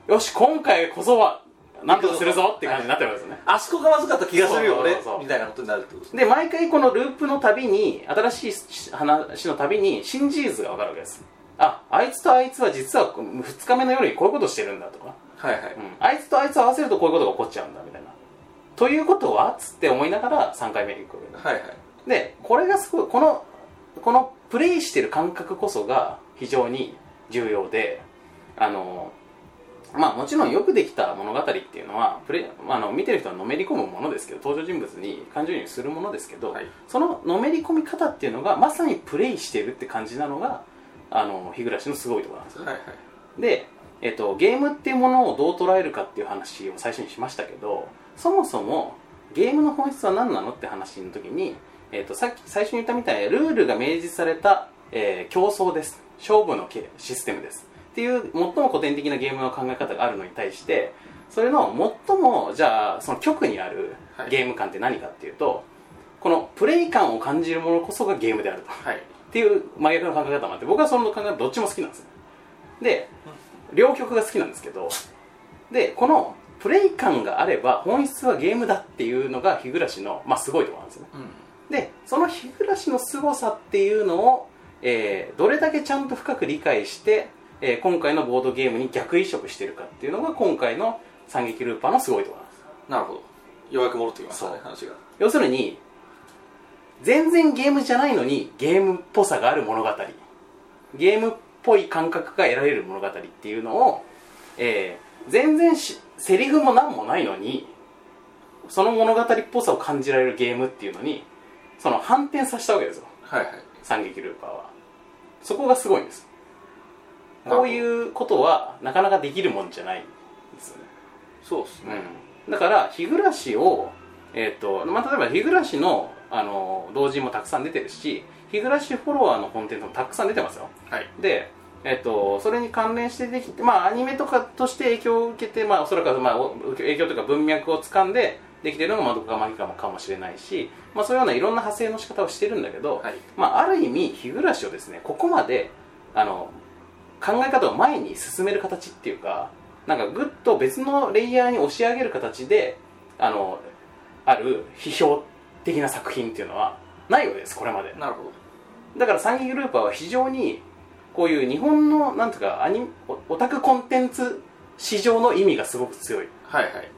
よし今回こそはなんとかするぞって感じになってるわけですよねあそこがまずかった気がするよ。俺みたいなことになるってことで毎回このループのたびに新しい話のたびに新事実が分かるわけです。ああいつとあいつは実は2日目の夜にこういうことしてるんだとか、はいはい、うん。あいつとあいつを合わせるとこういうことが起こっちゃうんだみということは？つって思いながら3回目に行くはいはい。でこれがすごいこのこのプレイしてる感覚こそが非常に重要であのまあもちろんよくできた物語っていうのはプレイあの見てる人はのめり込むものですけど登場人物に感情移入するものですけど、はい。そののめり込み方っていうのがまさにプレイしてるって感じなのがあの日暮のすごいところなんですよ、はいはい。で、えっと、ゲームっていうものをどう捉えるかっていう話を最初にしましたけどそもそもゲームの本質は何なのって話の時に、えっと、さっき最初に言ったみたいにルールが明示された、えー競争です。勝負のけシステムです。っていう最も古典的なゲームの考え方があるのに対してそれの最もじゃあその極にあるはい。ゲーム感って何かっていうと、このプレイ感を感じるものこそがゲームであると。はい。っていう真逆の考え方もあって僕はその考え方どっちも好きなんですよ。で両極が好きなんですけどでこのプレイ感があれば本質はゲームだっていうのが日暮の、まあ、すごいところなんですよね。うん。でその日暮の凄さっていうのを、えーどれだけちゃんと深く理解して、えー今回のボードゲームに逆移植してるかっていうのが今回の三撃ルーパーのすごいところなんです。なるほど。ようやく戻ってきましたね話が。要するに全然ゲームじゃないのにゲームっぽさがある物語。ゲームっぽい感覚が得られる物語っていうのを、えー全然しセリフも何もないのにその物語っぽさを感じられるゲームっていうのにその反転させたわけですよ。はいはい。三撃ルーパーは。そこがすごいんです。こういうことはなかなかできるもんじゃないんですよね。そうですね、うん、だから日暮を、えーとまあ、例えば日暮のあの同人もたくさん出てるし日暮フォロワーのコンテンツもたくさん出てますよ。はい。で、えー、とそれに関連してできて、まあ、アニメとかとして影響を受けて、まあ、おそらく、まあ、お影響というか文脈を掴んでできてるのがまどかマギカもかもしれないし、まあ、そういうようないろんな派生の仕方をしてるんだけど、はい。まあ、ある意味日暮をですねここまであの考え方を前に進める形っていうかなんかぐっと別のレイヤーに押し上げる形であのある批評的な作品っていうのはないわけですこれまで。なるほど。だから三義グルーパーは非常にこういう日本のなんていうかアニオオタクコンテンツ市場の意味がすごく強い。はいはい。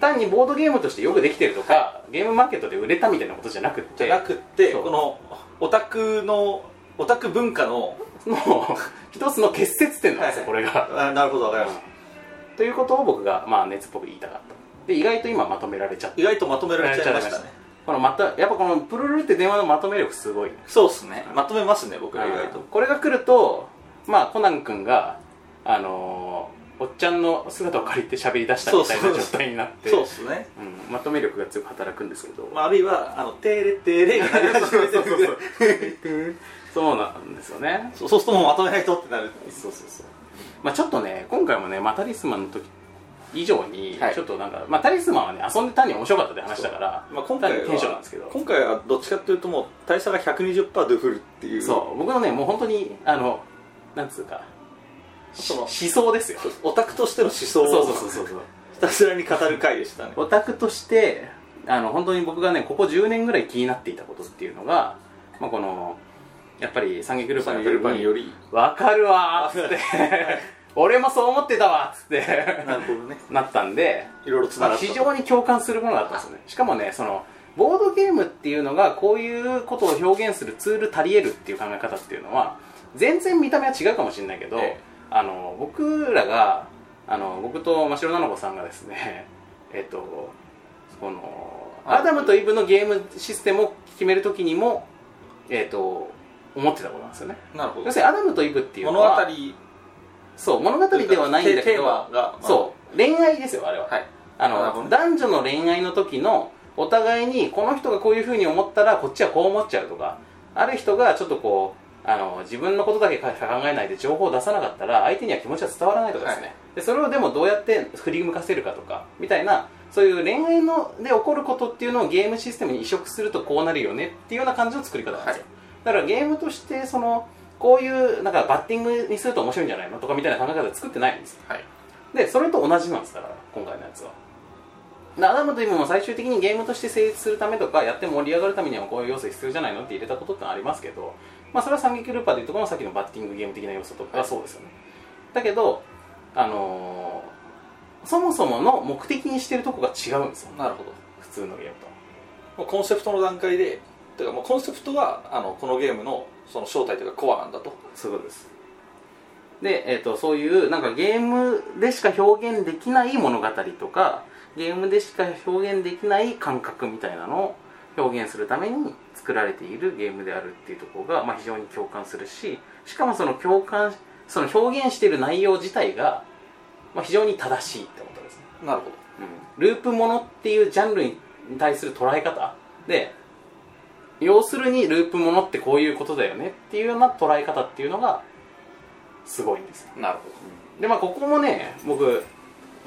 単にボードゲームとしてよくできてるとか、ゲームマーケットで売れたみたいなことじゃなくって。じゃなくってこのオタクのオタク文化のの一つの結節点なんですよ、はい。これが。あなるほどわかりました。ということを僕が、まあ、熱っぽく言いたかった。で意外と今まとめられちゃって。意外とまとめられちゃいましたねこのまたやっぱこのプルルルって電話のまとめ力すごい。ねそうですね。まとめますね僕ら意外と。これが来るとまあコナン君があのーおっちゃんの姿を借りて喋り出したみたいな状態になってそうですね。うんまとめ力が強く働くんですけど、まあ、あるいはあのテレテレが鳴り始めてるそう。なんですよね。そうそうするともうまとめないとってなる。そうそうそう。まあちょっとね今回もね、まあ、タリスマンの時以上にはい。ちょっとなんか、まあタリスマンはね遊んで単に面白かったって話だから、まあ、今回テンションなんはですけど。今回はどっちかっていうともう大差が120%ドゥフルっていう。そう。僕のねもう本当にあのなんつうかその思想ですよ。オタクとしての思想。をそうそうそうそうそう。ひたすらに語る回でしたね。オタクとしてあの本当に僕がねここ10年ぐらい気になっていたことっていうのが、まあ、このやっぱり三撃ルパンサンゲルパンにより。わかるわーって俺もそう思ってたわっつって。なるほどね。なったんで、いろいろつながったまあ非常に共感するものだったんですよね。しかもねそのボードゲームっていうのがこういうことを表現するツール足り得るっていう考え方っていうのは全然見た目は違うかもしれないけど、えあの僕らがあの僕と真城菜々子さんがですね えっとこのはいアダムとイブのゲームシステムを決めるときにもえっと思ってたことなんですよね。なるほど。要するにアダムとイブっていうの物語はそう物語ではないんだけどそう恋愛ですよあれは、はい。あの男女の恋愛の時のお互いにこの人がこういうふうに思ったらこっちはこう思っちゃうとかある人がちょっとこうあの自分のことだけ考えないで情報を出さなかったら相手には気持ちは伝わらないとかですね、はい。でそれをでもどうやって振り向かせるかとかみたいなそういう恋愛ので起こることっていうのをゲームシステムに移植するとこうなるよねっていうような感じの作り方なんですよ、はい。だからゲームとしてそのこういうなんかバッティングにすると面白いんじゃないの？とかみたいな考え方で作ってないんですよ。はい。でそれと同じなんですだから今回のやつは。でアダムとイブも最終的にゲームとして成立するためとかやって盛り上がるためにはこういう要素必要じゃないのって入れたことってありますけどまあそれは三撃ルーパーでいうところのさっきのバッティングゲーム的な要素とかはそうですよね。だけどあのーそもそもの目的にしてるとこが違うんですよ。なるほど。普通のゲームと。コンセプトの段階でてかもうコンセプトはあのこのゲームのその正体というかコアなんだと。そういうことです。で、えー、とそういうなんかゲームでしか表現できない物語とかゲームでしか表現できない感覚みたいなのを表現するために作られているゲームであるっていうところが、まあ、非常に共感するししかもその共感その表現している内容自体が、まあ、非常に正しいってことですね。なるほど。ループものっていうジャンルに対する捉え方で要するにループものってこういうことだよねっていうような捉え方っていうのがすごいんですよ。なるほでまあここもね僕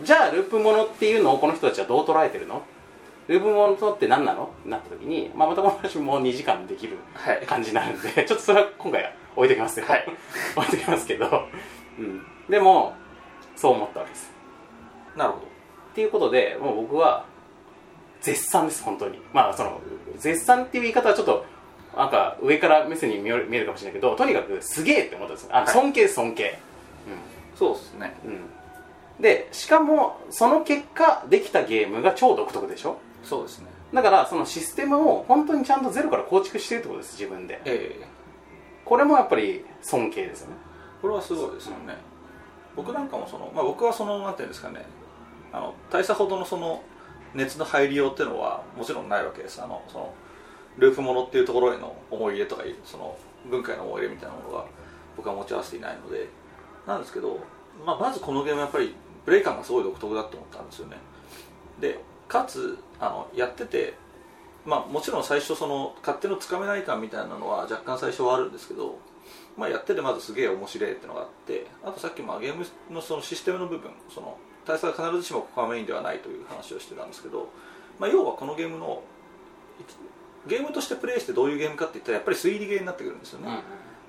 じゃあループものっていうのをこの人たちはどう捉えてるの？ループものって何なの？ってなった時に、まあ、またこの話も2時間できるどはい。感じになるんで ちょっとそれは今回は置いときますよ、はい。置いときますけど、うん、でもそう思ったわけです。なるほっていうことでもう僕は絶賛です本当に。まあその絶賛っていう言い方はちょっとなんか上から目線に見えるかもしれないけどとにかくすげえって思ったんですよ。あのはい。尊敬尊敬、どそうですね。うん。うん、でしかもその結果できたゲームが超独特でしょ？そうですね。だからそのシステムを本当にちゃんとゼロから構築してるってことです自分で。ええ。これもやっぱり尊敬ですよね。これはすごいですよね。僕なんかもその、まあ、僕はそのなんていうんですかね。あの大差ほどのその熱の入りようっていうのはもちろんないわけです。あのそのループものっていうところへの思い入れとかその文化への思い入れみたいなものが僕は持ち合わせていないので。なんですけど、まあ、まずこのゲームやっぱりプレイ感がすごい独特だと思ったんですよね。でかつあのやっててまあもちろん最初その勝手のつかめない感みたいなのは若干最初はあるんですけどまあ、やっててまずすげえ面白いっていうのがあってあとさっきまあゲームのそのシステムの部分その大差が必ずしもここはメインではないという話をしてたんですけど、まあ、要はこのゲームのゲームとしてプレイしてどういうゲームかって言ったらやっぱり推理ゲーになってくるんですよね、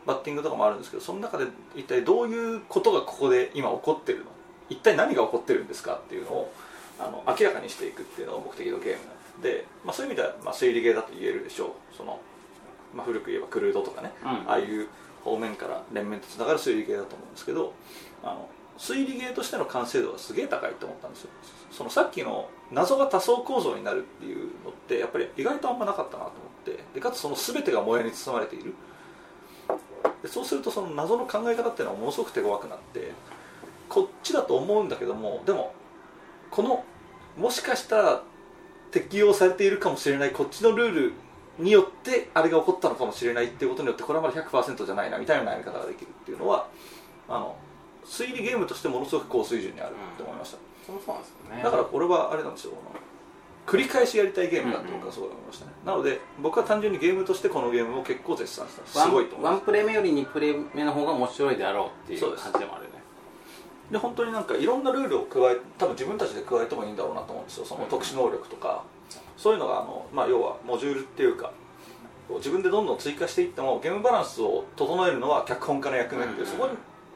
バッティングとかもあるんですけどその中で一体どういうことがここで今起こってるの？一体何が起こってるんですかっていうのをあの明らかにしていくっていうのが目的のゲーム。で、まあ、そういう意味ではまあ推理ゲーだと言えるでしょう。その、まあ、古く言えばクルードとかね、うん。ああいう方面から連綿とつながる推理ゲーだと思うんですけどあの推理ゲーとしての完成度がすげえ高いと思ったんですよ。そのさっきの謎が多層構造になるっていうのってやっぱり意外とあんまなかったなと思って。でかつその全てがもやに包まれている。でそうするとその謎の考え方っていうのはものすごく手強くなってこっちだと思うんだけどもでもこのもしかしたら適用されているかもしれないこっちのルールによってあれが起こったのかもしれないっていうことによってこれはまだ100%じゃないなみたいな悩み方ができるっていうのはあの推理ゲームとしてものすごく高水準にあるって思いました、そうそうなんですよね。だからこれはあれなんですよ。繰り返しやりたいゲームだって僕はすごい思いましたね、なので僕は単純にゲームとしてこのゲームを結構絶賛した。すごいと思います。ワンプレ目より2プレ目の方が面白いであろうっていう感じでもあるよね。で本当になんかいろんなルールを加え多分自分たちで加えてもいいんだろうなと思うんですよ。その特殊能力とか、そういうのがあの、まあ、要はモジュールっていうか自分でどんどん追加していってもゲームバランスを整えるのは脚本家の役目っていう、うん。そこに、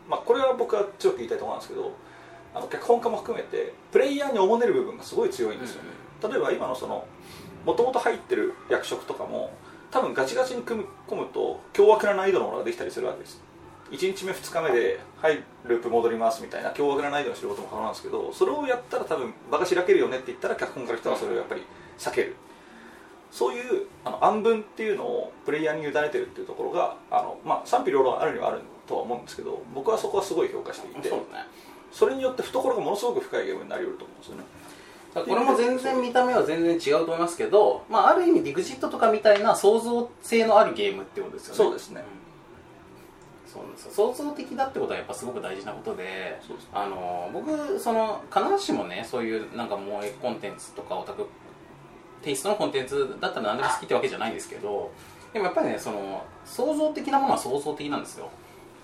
まあ、これは僕は強く言いたいところなんですけどあの脚本家も含めてプレイヤーにおもねる部分がすごい強いんですよ。ね、例えば今のそのもともと入ってる役職とかも多分ガチガチに組み込むと凶悪な難易度のものができたりするわけです。1日目2日目で「はいループ戻ります」みたいな凶悪な難易度にすることも可能なんですけどそれをやったら多分場が開けるよねって言ったら脚本家の人はそれをやっぱり避ける。そういうあの暗文っていうのをプレイヤーに委ねてるっていうところがあの、まあ、賛否両論あるにはあるとは思うんですけど僕はそこはすごい評価していてそうね。それによって懐がものすごく深いゲームになりうると思うんですよね。これも全然見た目は全然違うと思いますけど、まあ、ある意味ディグジットとかみたいな創造性のあるゲームってことですよね。そうですね。そうなんですよ。創造的だってことはやっぱすごく大事なことでね。あの僕その必ずしもねそういうなんか萌えコンテンツとかオタクテイストのコンテンツだったら何でも好きってわけじゃないんですけどでもやっぱりねその創造的なものは創造的なんですよ、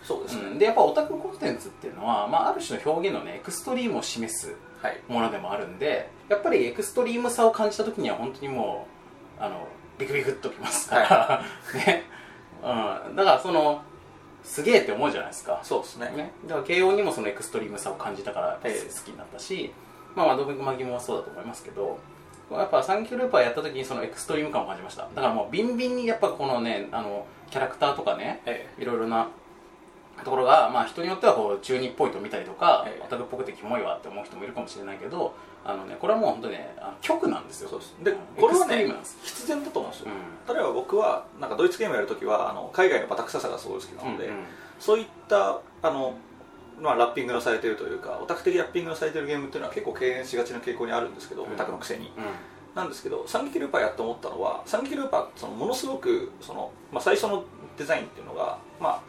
そうですね、うん、でやっぱオタクコンテンツっていうのは、まあ、ある種の表現のねエクストリームを示すはい。ものでもあるんでやっぱりエクストリームさを感じた時には本当にもうあのビクビクっときますから、ね、うん、だからそのすげえって思うじゃないですか。そうですね。ね、だから慶応にもそのエクストリームさを感じたから好きになったし、まあ窓辺マギもそうだと思いますけどやっぱサンキュールーパーやった時にそのエクストリーム感を感じました。だからもうビンビンにやっぱこのねあのキャラクターとかねえ。いろいろなところが、まあ、人によってはこう中二っぽいと見たりとか、ええ。オタクっぽくてキモいわって思う人もいるかもしれないけどあの、ね、これはもう本当にねあの曲なんですよ。そうです。でうんこれはね必然だと思うんですよ、う例えば僕はなんかドイツゲームやるときはあの海外のバタ臭さがすごい好きなので、うんうん。そういったあの、まあ、ラッピングのされているというかオタク的ラッピングのされているゲームっていうのは結構敬遠しがちな傾向にあるんですけど、うん。オタクのくせに。うん。なんですけど三撃ルーパーやって思ったのは三撃ルーパーってそのものすごくその、まあ、最初のデザインっていうのが、まあ、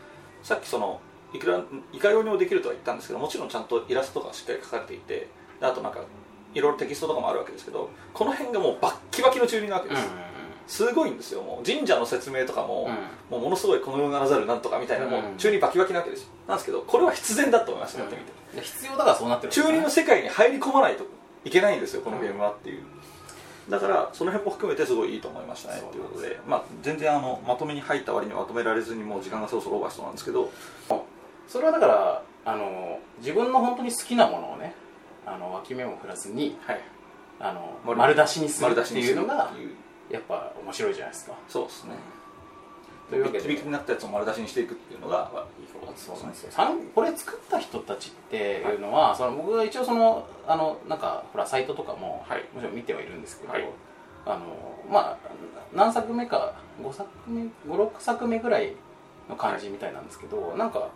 さっきそのいくらいかようにもできるとは言ったんですけどもちろんちゃんとイラストがしっかり描かれていてであとなんかいろいろテキストとかもあるわけですけどこの辺がもうバッキバキの中二なわけうんです、すごいんですよもう神社の説明とかも,、もうものすごいこの世ならざるなんとかみたいな、もううん中二バキバキなわけですよなんですけどこれは必然だと思いました、やってみて。必要だからそうなってるんです中よね二の世界に入り込まないといけないんですよこのゲームはっていう、だからその辺も含めてすごいいいと思いましたねということで、まあ、全然あのまとめに入った割にはまとめられずにもう時間がそろそろオーバーしそうなんですけどそれはだからあの自分の本当に好きなものをねあの脇目も振らずにはい。あの丸丸出しにする丸出しっていう。のがやっぱ面白いじゃないですか。そうですねというわけで。ビキビキになったやつを丸出しにしていくっていうのがそうなんですこれ作った人たちっていうのは、その僕が一応そのあのなんかほらサイトとかも、はい。もちろん見てはいるんですけど、はい。あのまあ何作目か5作目56作目ぐらいの感じみたいなんですけど、なんか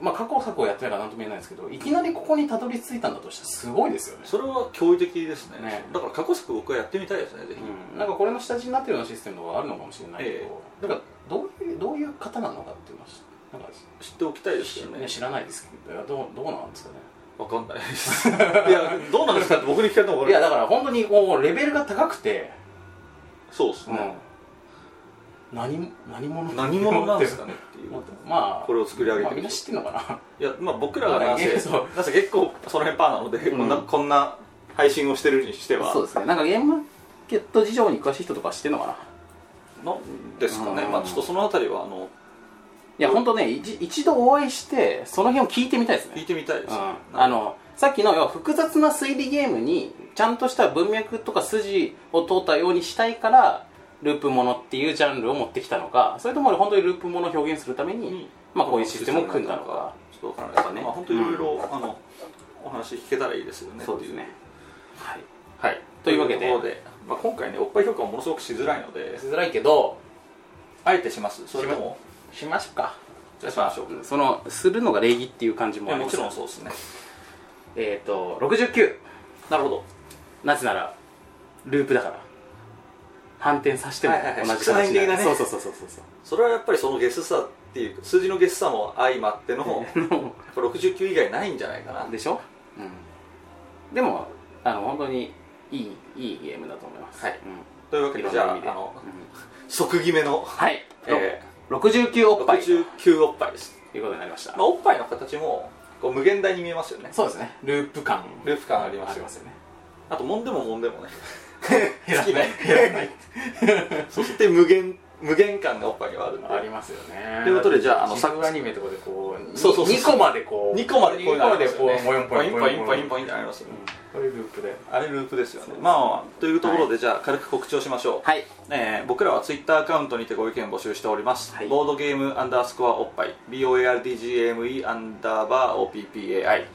まあ過去作をやってないから何とも言えないんですけどいきなりここにたどり着いたんだとしたらすごいですよね。それは驚異的ですね。ね。だから過去作僕はやってみたいですねぜひ、うん、なんかこれの下地になってるようなシステムがあるのかもしれないけど、えだからどういうどういう方なのかっていうのはなんか知っておきたいですよね。ね知らないですけどいやどうどうなんですかね。わかんないです。いやどうなんですかって僕に聞かれても分い。やかるだから本当にこうレベルが高くて、そうですね、何何者何者なんですかねっていうまあこれを作り上げてるまあ、みんな知ってるのかな。いやまあ僕らがなんせそう。なんせ結構その辺パーなので、うん。こんなこんな配信をしてるにしては。そうですね。なんかゲームマーケット事情に詳しい人とか知ってるのかななんですかね、うん。まあちょっとそのあたりはあのいや本当ね一一度お会いしてその辺を聞いてみたいですね。聞いてみたいです、うん、あのさっきの要は複雑な推理ゲームにちゃんとした文脈とか筋を通ったようにしたいからループものっていうジャンルを持ってきたのかそれとも本当にループものを表現するために、うん。まあ、こういうシステムを組んだのかちょっとわからないですね。まあ本当いろいろ、あのお話聞けたらいいですよねそうですね。はい。はい。というわけで、まあ、今回ねおっぱい評価もものすごくしづらいのでしづらいけどあえてします。それともしましょうか。じゃあしましょう。そのするのが礼儀っていう感じもちもあります。ろんそうですね。えっ、と69なるほど。なぜならループだから。反転させてもはいはいはい。同じ形になる、的なね。そうそうそうそうそうそれはやっぱりそのゲスさっていう数字のゲスさも相まってのこれ69以外ないんじゃないかな。でしょ、うん、でもあの本当にいいいいゲームだと思います、はい。うん。というわけでじゃああのうん。即決めの、はい、え69おっぱい。とい69おっぱいです、うことになりました、まあ、おっぱいの形もこう無限大に見えますよね。そうですね。ループ感。ループ感ありますよありますよね。あと揉んでも揉んでもね。好きい。そして無限無限感がおっぱいにはあるんで。ありますよね。ということでじゃああのサブアニメとかでこうそうそうそう2個までこう2個までこういうのありますよね。二個までこうポポイインポインポインンポインポインってありますよねこれループで。あれループですよね。まあというところでじゃあ軽く告知をしましょう。はい。えー僕らはツイッターアカウントにてご意見募集しております、はい。ボードゲームアンダースコアおっぱい。BOARDGAME アンダーバー OPPAI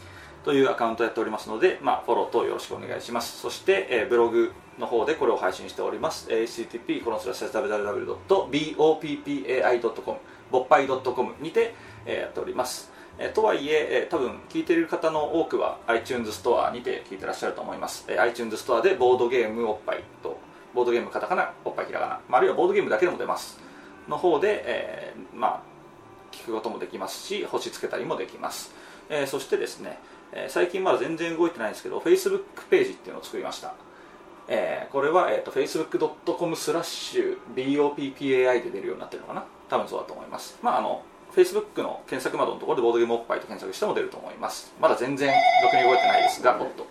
というアカウントをやっておりますので、まあ、フォローとよろしくお願いします。そして、えーブログの方でこれを配信しております。http コロンスラッシュ www.boppai.com ぼっぱい .com にて、えーやっておりますえとはいええ多分聞いている方の多くは iTunes ストアにて聞いてらっしゃると思います、えー iTunes ストアでボードゲームおっぱいとボードゲームカタカナおっぱいひらがな、まあ、あるいはボードゲームだけでも出ます。の方で、えーまあ聞くこともできますし星つけたりもできます、えーそしてですね、えー最近まだ全然動いてないんですけど Facebook ページっていうのを作りました。えーこれは、えー、と facebook.com スラッシュ BOPPAI で出るようになってるのかな？多分そうだと思います。まああの Facebook の検索窓のところでボードゲームおっぱいと検索しても出ると思います。まだ全然ろくに動いてないですがおっと。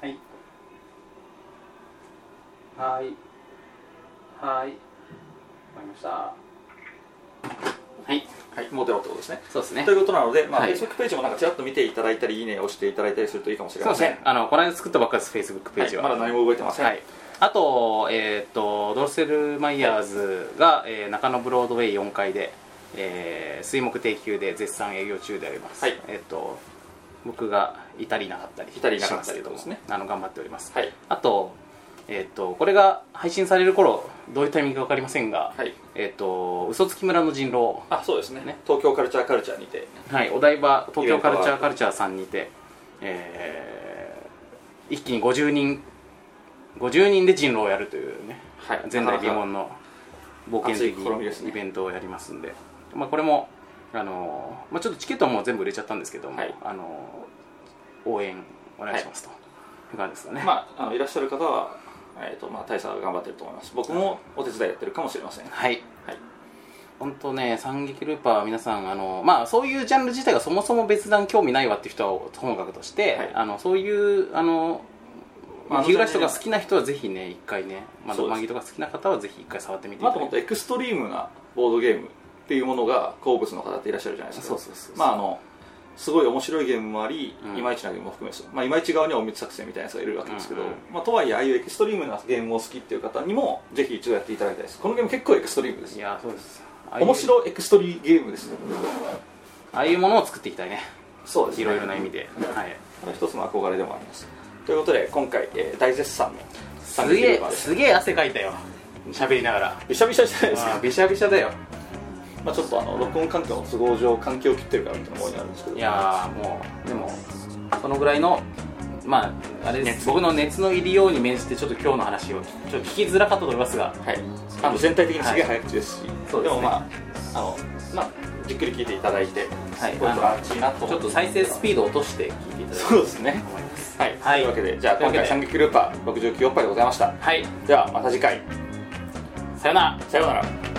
はい。はい。はいわかりました。はい。はいもう出ろってことですね。そうですね。ということなので、まあはい。Facebook ページもなんかちらっと見ていただいたりいいねを押していただいたりするといいかもしれません。そうですね。あのこの間作ったばっかりです Facebook ページは、はいまだ何も動いてません、はい、あと,、えー、とドロッセルマイヤーズが、えー中野ブロードウェイ4階で、えー水木定休で絶賛営業中であります、はい。えー、と僕がいたりいなかったりいたりいなかったりしますけどもです。ねあの頑張っております、はい。あと,、えー、とこれが配信される頃どういうタイミングか分かりませんが、はい。えー、と嘘つき村の人狼。あそうですね。ね。東京カルチャーカルチャーにて。はい、お台場東京カルチャーカルチャーさんにて、えー一気に50人50人で人狼をやるというね、はい。前代未聞の冒険的熱い試みですね。イベントをやりますんで、まあ、これも、あのーまあ、ちょっとチケットはもう全部売れちゃったんですけども、はい。あのー応援お願いしますと、い、かがですかね、まあ、あのいらっしゃる方は、えーとまあ、大佐が頑張ってると思います。僕もお手伝いやってるかもしれません。ははい。い本当ね三撃ルーパーは皆さんあのまあそういうジャンル自体がそもそも別段興味ないわっていう人はともかくとして、はい。あのそういうあのまあ日暮らしとか好きな人はぜひね一回ねまあマギとか好きな方はぜひ一回触ってみてい。まあ、あとただいてもっとエクストリームなボードゲームっていうものが好物の方っていらっしゃるじゃないですか。まああのすごい面白いゲームもあり、うん。いまいちなゲームも含めです。よ、まあ、いまいち側には隠密作戦みたいなやつがいるわけですけど、うん。うんまあ、とはいえああいうエクストリームなゲームを好きっていう方にもぜひ一度やっていただきたいです。このゲーム結構エクストリームです。いやそうです。ああいう面白いエクストリーゲームですああいうものを作っていきたいね。そうですね。いろいろな意味で、はい、これ一つの憧れでもあります。ということで今回、えー大絶賛のすげえすげえ汗かいたよ。喋りながら。びしゃびしゃじゃないですか。びしゃびしゃだよまあ、ちょっとあの録音環境の都合上環境を切ってるからっていうのも多いあるんですけど。いやーもうでもそのぐらいのまああれです。僕の熱の入りように免じてちょっと今日の話をちょっと聞きづらかったと思いますが。はい。あの全体的にすげえ早口ですし、そうですね。でもまああのまあじっくり聞いていただいて、はい。と。ちょっと再生スピードを落として聞いていただきたいそうですね。と思いますはい、はい。というわけでじゃあ今回三撃ルーパー69おっぱいでございました。はい。ではまた次回。さよなら。さようなら